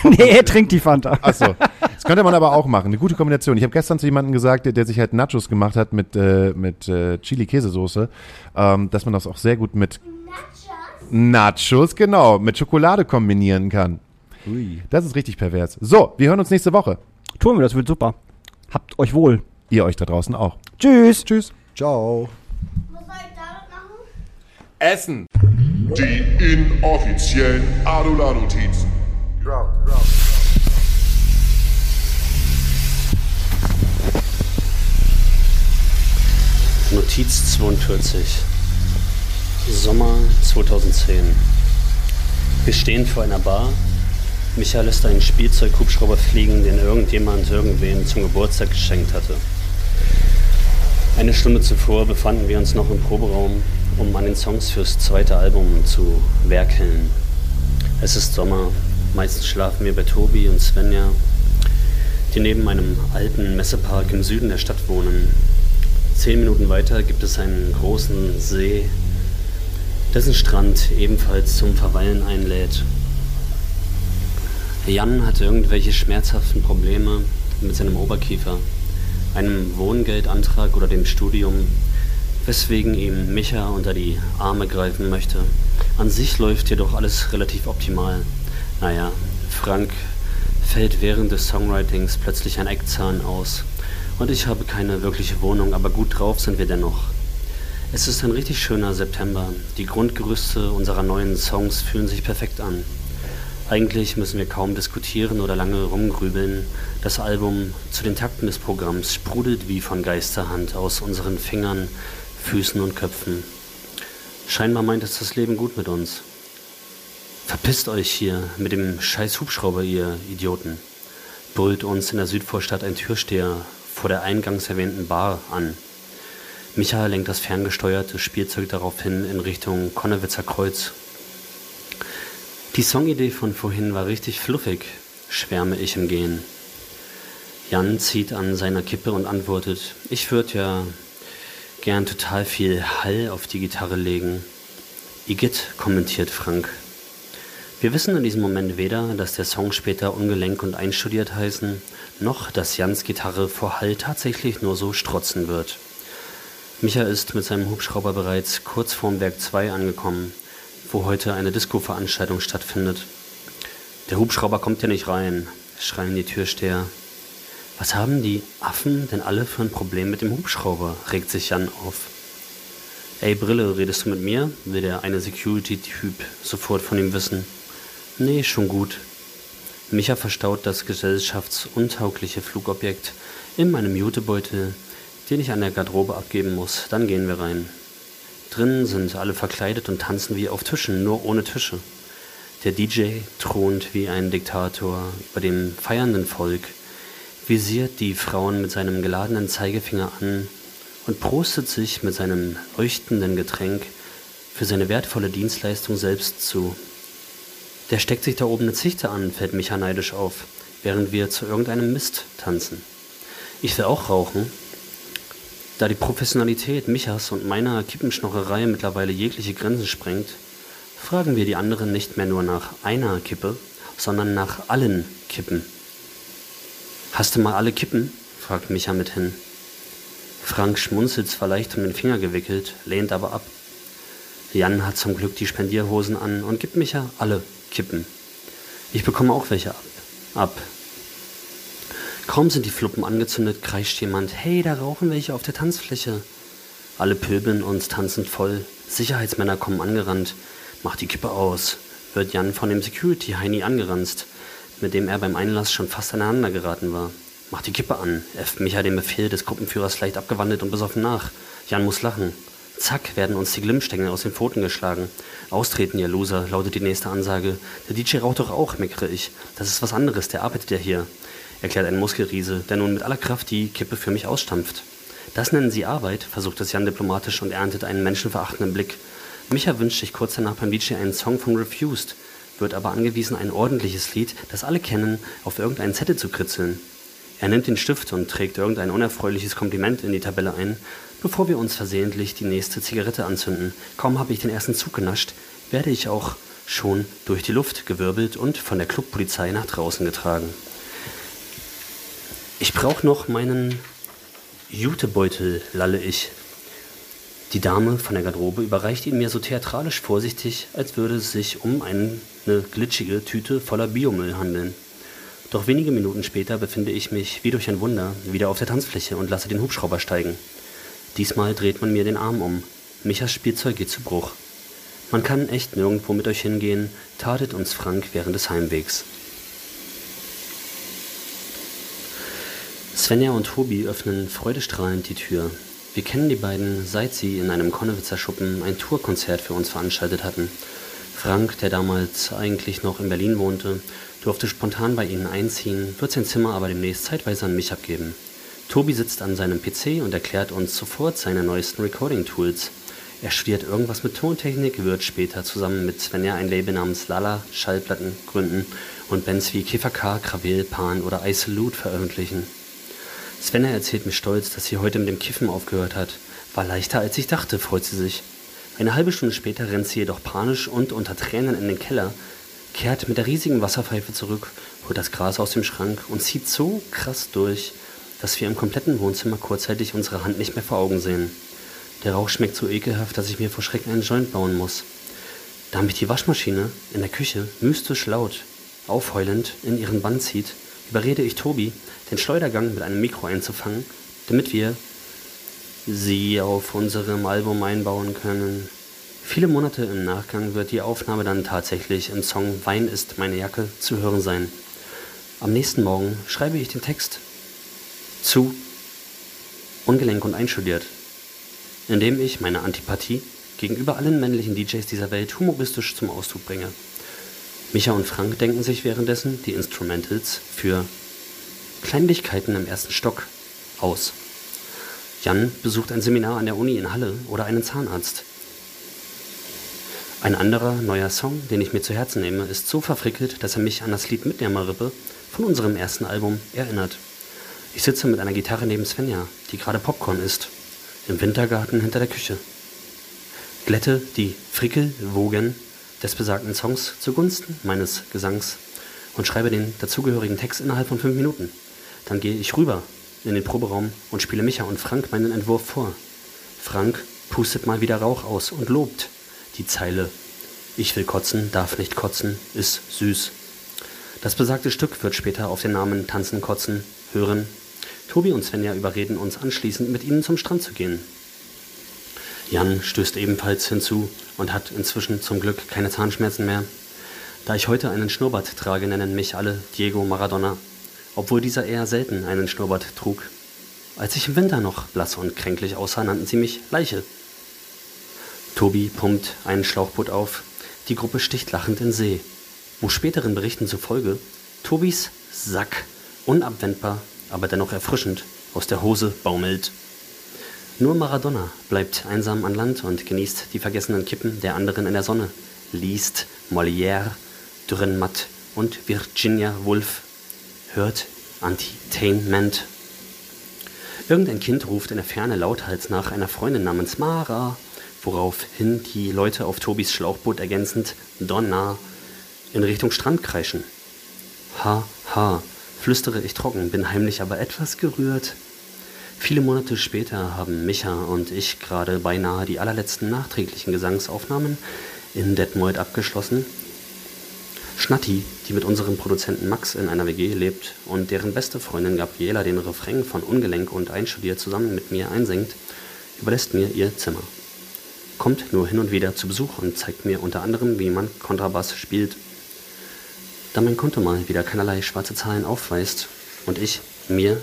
Nee, er trinkt die Fanta. Achso. [LAUGHS] Das könnte man aber auch machen. Eine gute Kombination. Ich habe gestern zu jemandem gesagt, der, der sich halt Nachos gemacht hat mit, äh, mit äh, Chili-Käsesoße, ähm, dass man das auch sehr gut mit Nachos, genau, mit Schokolade kombinieren kann. Ui. Das ist richtig pervers. So, wir hören uns nächste Woche. Tun wir, das wird super. Habt euch wohl. Ihr euch da draußen auch. Tschüss. Tschüss. Ciao. Was soll ich damit machen? Essen. Die inoffiziellen Adula-Notizen. Notiz 42. Sommer 2010. Wir stehen vor einer Bar. Michael lässt einen Spielzeughubschrauber fliegen, den irgendjemand irgendwem zum Geburtstag geschenkt hatte. Eine Stunde zuvor befanden wir uns noch im Proberaum, um an den Songs fürs zweite Album zu werkeln. Es ist Sommer, meistens schlafen wir bei Tobi und Svenja, die neben einem alten Messepark im Süden der Stadt wohnen. Zehn Minuten weiter gibt es einen großen See, dessen Strand ebenfalls zum Verweilen einlädt. Jan hatte irgendwelche schmerzhaften Probleme mit seinem Oberkiefer, einem Wohngeldantrag oder dem Studium, weswegen ihm Micha unter die Arme greifen möchte. An sich läuft jedoch alles relativ optimal. Naja, Frank fällt während des Songwritings plötzlich ein Eckzahn aus. Und ich habe keine wirkliche Wohnung, aber gut drauf sind wir dennoch. Es ist ein richtig schöner September. Die Grundgerüste unserer neuen Songs fühlen sich perfekt an. Eigentlich müssen wir kaum diskutieren oder lange rumgrübeln. Das Album zu den Takten des Programms sprudelt wie von Geisterhand aus unseren Fingern, Füßen und Köpfen. Scheinbar meint es das Leben gut mit uns. Verpisst euch hier mit dem scheiß Hubschrauber, ihr Idioten, brüllt uns in der Südvorstadt ein Türsteher vor der eingangs erwähnten Bar an. Micha lenkt das ferngesteuerte Spielzeug daraufhin in Richtung Konnewitzer Kreuz. Die Songidee von vorhin war richtig fluffig, schwärme ich im Gehen. Jan zieht an seiner Kippe und antwortet, ich würde ja gern total viel Hall auf die Gitarre legen. Igitt, kommentiert Frank. Wir wissen in diesem Moment weder, dass der Song später ungelenk und einstudiert heißen, noch dass Jans Gitarre vor Hall tatsächlich nur so strotzen wird. Micha ist mit seinem Hubschrauber bereits kurz vorm Werk 2 angekommen, wo heute eine Disco-Veranstaltung stattfindet. Der Hubschrauber kommt ja nicht rein, schreien die Türsteher. Was haben die Affen denn alle für ein Problem mit dem Hubschrauber? regt sich Jan auf. Ey Brille, redest du mit mir? will der eine Security-Typ sofort von ihm wissen. Nee, schon gut. Micha verstaut das gesellschaftsuntaugliche Flugobjekt in meinem Jutebeutel, den ich an der Garderobe abgeben muss. Dann gehen wir rein. Drinnen sind alle verkleidet und tanzen wie auf Tischen, nur ohne Tische. Der DJ thront wie ein Diktator über dem feiernden Volk, visiert die Frauen mit seinem geladenen Zeigefinger an und prostet sich mit seinem leuchtenden Getränk für seine wertvolle Dienstleistung selbst zu. Der steckt sich da oben eine Zichte an, fällt Micha neidisch auf, während wir zu irgendeinem Mist tanzen. Ich will auch rauchen. Da die Professionalität Michas und meiner Kippenschnorrerei mittlerweile jegliche Grenzen sprengt, fragen wir die anderen nicht mehr nur nach einer Kippe, sondern nach allen Kippen. Hast du mal alle Kippen? fragt Micha mithin. Frank schmunzelt zwar leicht um den Finger gewickelt, lehnt aber ab. Jan hat zum Glück die Spendierhosen an und gibt Micha alle Kippen. Ich bekomme auch welche ab. ab. Kaum sind die Fluppen angezündet, kreischt jemand, hey, da rauchen welche auf der Tanzfläche. Alle pöbeln uns tanzend voll. Sicherheitsmänner kommen angerannt. Mach die Kippe aus, wird Jan von dem Security-Heini angeranzt, mit dem er beim Einlass schon fast aneinander geraten war. Mach die Kippe an, äfft Micha den Befehl des Gruppenführers leicht abgewandelt und besoffen nach. Jan muss lachen. Zack, werden uns die Glimmstängel aus den Pfoten geschlagen. Austreten, ihr Loser, lautet die nächste Ansage. Der DJ raucht doch auch, meckere ich. Das ist was anderes, der arbeitet ja hier, erklärt ein Muskelriese, der nun mit aller Kraft die Kippe für mich ausstampft. Das nennen Sie Arbeit, versucht es Jan diplomatisch und erntet einen menschenverachtenden Blick. Micha wünscht sich kurz danach beim DJ einen Song von Refused, wird aber angewiesen, ein ordentliches Lied, das alle kennen, auf irgendeinen Zettel zu kritzeln. Er nimmt den Stift und trägt irgendein unerfreuliches Kompliment in die Tabelle ein, bevor wir uns versehentlich die nächste Zigarette anzünden. Kaum habe ich den ersten Zug genascht, werde ich auch schon durch die Luft gewirbelt und von der Clubpolizei nach draußen getragen. Ich brauche noch meinen Jutebeutel, lalle ich. Die Dame von der Garderobe überreicht ihn mir so theatralisch vorsichtig, als würde es sich um eine glitschige Tüte voller Biomüll handeln. Doch wenige Minuten später befinde ich mich, wie durch ein Wunder, wieder auf der Tanzfläche und lasse den Hubschrauber steigen. Diesmal dreht man mir den Arm um. Michas Spielzeug geht zu Bruch. Man kann echt nirgendwo mit euch hingehen, tadet uns Frank während des Heimwegs. Svenja und Tobi öffnen freudestrahlend die Tür. Wir kennen die beiden, seit sie in einem Konnewitzer Schuppen ein Tourkonzert für uns veranstaltet hatten. Frank, der damals eigentlich noch in Berlin wohnte, durfte spontan bei ihnen einziehen, wird sein Zimmer aber demnächst zeitweise an mich abgeben. Tobi sitzt an seinem PC und erklärt uns sofort seine neuesten Recording-Tools. Er studiert irgendwas mit Tontechnik, wird später zusammen mit Svenja ein Label namens Lala Schallplatten gründen und Bands wie Käfer K, Krawel, Pan oder Isolute veröffentlichen. Svenja erzählt mir stolz, dass sie heute mit dem Kiffen aufgehört hat. War leichter als ich dachte, freut sie sich. Eine halbe Stunde später rennt sie jedoch panisch und unter Tränen in den Keller, kehrt mit der riesigen Wasserpfeife zurück, holt das Gras aus dem Schrank und zieht so krass durch, dass wir im kompletten Wohnzimmer kurzzeitig unsere Hand nicht mehr vor Augen sehen. Der Rauch schmeckt so ekelhaft, dass ich mir vor Schreck einen Joint bauen muss. Da mich die Waschmaschine in der Küche mystisch laut, aufheulend in ihren Bann zieht, überrede ich Tobi, den Schleudergang mit einem Mikro einzufangen, damit wir sie auf unserem Album einbauen können. Viele Monate im Nachgang wird die Aufnahme dann tatsächlich im Song Wein ist meine Jacke zu hören sein. Am nächsten Morgen schreibe ich den Text zu Ungelenk und einstudiert, indem ich meine Antipathie gegenüber allen männlichen DJs dieser Welt humoristisch zum Ausdruck bringe. Micha und Frank denken sich währenddessen die Instrumentals für Kleinlichkeiten im ersten Stock aus. Jan besucht ein Seminar an der Uni in Halle oder einen Zahnarzt. Ein anderer neuer Song, den ich mir zu Herzen nehme, ist so verfrickelt, dass er mich an das Lied Mitnehmerrippe von unserem ersten Album erinnert. Ich sitze mit einer Gitarre neben Svenja, die gerade Popcorn isst, im Wintergarten hinter der Küche. Glätte die Frickelwogen des besagten Songs zugunsten meines Gesangs und schreibe den dazugehörigen Text innerhalb von fünf Minuten. Dann gehe ich rüber in den Proberaum und spiele Micha und Frank meinen Entwurf vor. Frank pustet mal wieder Rauch aus und lobt die Zeile Ich will kotzen, darf nicht kotzen, ist süß. Das besagte Stück wird später auf den Namen Tanzen, Kotzen hören. Tobi und Svenja überreden uns anschließend, mit ihnen zum Strand zu gehen. Jan stößt ebenfalls hinzu und hat inzwischen zum Glück keine Zahnschmerzen mehr. Da ich heute einen Schnurrbart trage, nennen mich alle Diego Maradona, obwohl dieser eher selten einen Schnurrbart trug. Als ich im Winter noch blass und kränklich aussah, nannten sie mich Leiche. Tobi pumpt einen Schlauchboot auf. Die Gruppe sticht lachend in See. Wo späteren Berichten zufolge Tobis Sack unabwendbar, aber dennoch erfrischend aus der Hose baumelt. Nur Maradona bleibt einsam an Land und genießt die vergessenen Kippen der anderen in der Sonne, liest Molière, Dürrenmatt und Virginia Woolf, hört Entertainment. Irgendein Kind ruft in der Ferne lauthals nach einer Freundin namens Mara woraufhin die Leute auf Tobis Schlauchboot ergänzend Donna in Richtung Strand kreischen. Ha, ha, flüstere ich trocken, bin heimlich aber etwas gerührt. Viele Monate später haben Micha und ich gerade beinahe die allerletzten nachträglichen Gesangsaufnahmen in Detmold abgeschlossen. Schnatti, die mit unserem Produzenten Max in einer WG lebt und deren beste Freundin Gabriela den Refrain von Ungelenk und Einstudiert zusammen mit mir einsingt, überlässt mir ihr Zimmer kommt nur hin und wieder zu Besuch und zeigt mir unter anderem, wie man Kontrabass spielt. Da mein Konto mal wieder keinerlei schwarze Zahlen aufweist und ich mir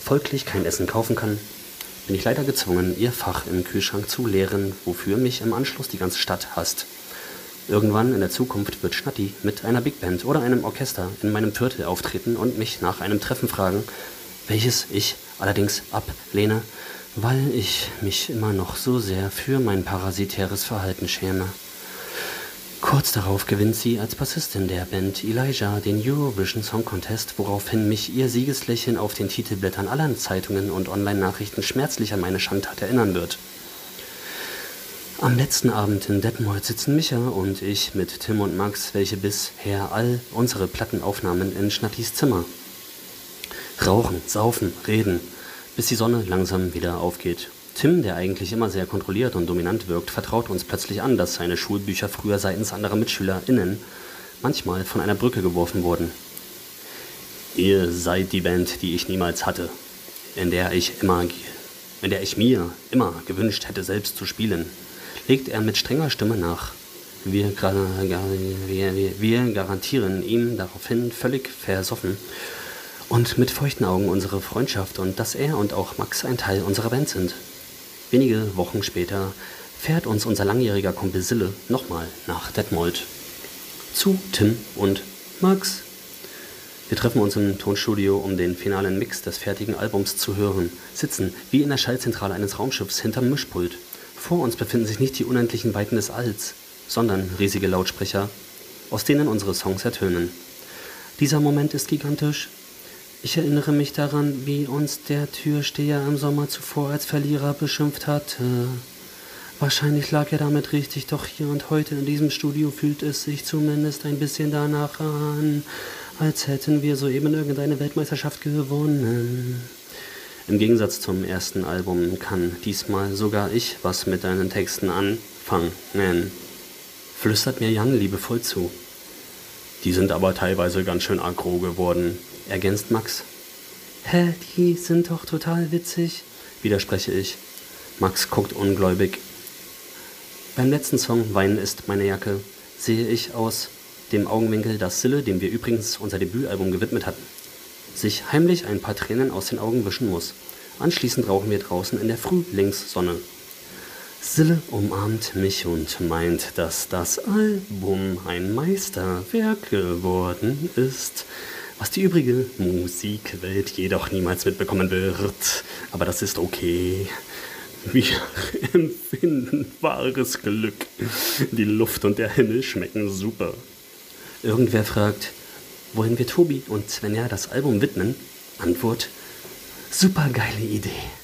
folglich kein Essen kaufen kann, bin ich leider gezwungen, ihr Fach im Kühlschrank zu leeren, wofür mich im Anschluss die ganze Stadt hasst. Irgendwann in der Zukunft wird Schnatti mit einer Big Band oder einem Orchester in meinem Viertel auftreten und mich nach einem Treffen fragen, welches ich allerdings ablehne, weil ich mich immer noch so sehr für mein parasitäres Verhalten schäme. Kurz darauf gewinnt sie als Bassistin der Band Elijah den Eurovision Song Contest, woraufhin mich ihr Siegeslächeln auf den Titelblättern aller Zeitungen und Online-Nachrichten schmerzlich an meine Schandtat erinnern wird. Am letzten Abend in Detmold sitzen Micha und ich mit Tim und Max, welche bisher all unsere Platten aufnahmen, in Schnattis Zimmer. Rauchen, saufen, reden – bis die Sonne langsam wieder aufgeht. Tim, der eigentlich immer sehr kontrolliert und dominant wirkt, vertraut uns plötzlich an, dass seine Schulbücher früher seitens anderer MitschülerInnen manchmal von einer Brücke geworfen wurden. Ihr seid die Band, die ich niemals hatte, in der ich immer, in der ich mir immer gewünscht hätte, selbst zu spielen, legt er mit strenger Stimme nach. Wir, wir, wir garantieren ihm daraufhin völlig versoffen und mit feuchten Augen unsere Freundschaft und dass er und auch Max ein Teil unserer Band sind. Wenige Wochen später fährt uns unser langjähriger Kumpel Sille nochmal nach Detmold. Zu Tim und Max. Wir treffen uns im Tonstudio, um den finalen Mix des fertigen Albums zu hören, sitzen wie in der Schallzentrale eines Raumschiffs hinterm Mischpult. Vor uns befinden sich nicht die unendlichen Weiten des Alls, sondern riesige Lautsprecher, aus denen unsere Songs ertönen. Dieser Moment ist gigantisch. Ich erinnere mich daran, wie uns der Türsteher im Sommer zuvor als Verlierer beschimpft hatte. Wahrscheinlich lag er damit richtig, doch hier und heute in diesem Studio fühlt es sich zumindest ein bisschen danach an, als hätten wir soeben irgendeine Weltmeisterschaft gewonnen. Im Gegensatz zum ersten Album kann diesmal sogar ich was mit deinen Texten anfangen. Flüstert mir Jan liebevoll zu. Die sind aber teilweise ganz schön aggro geworden, ergänzt Max. Hä, die sind doch total witzig, widerspreche ich. Max guckt ungläubig. Beim letzten Song Weinen ist meine Jacke sehe ich aus dem Augenwinkel, dass Sille, dem wir übrigens unser Debütalbum gewidmet hatten, sich heimlich ein paar Tränen aus den Augen wischen muss. Anschließend rauchen wir draußen in der Frühlingssonne. Sille umarmt mich und meint, dass das Album ein Meisterwerk geworden ist, was die übrige Musikwelt jedoch niemals mitbekommen wird. Aber das ist okay. Wir [LAUGHS] empfinden wahres Glück. Die Luft und der Himmel schmecken super. Irgendwer fragt, wollen wir Tobi und Svenja das Album widmen? Antwort, super geile Idee.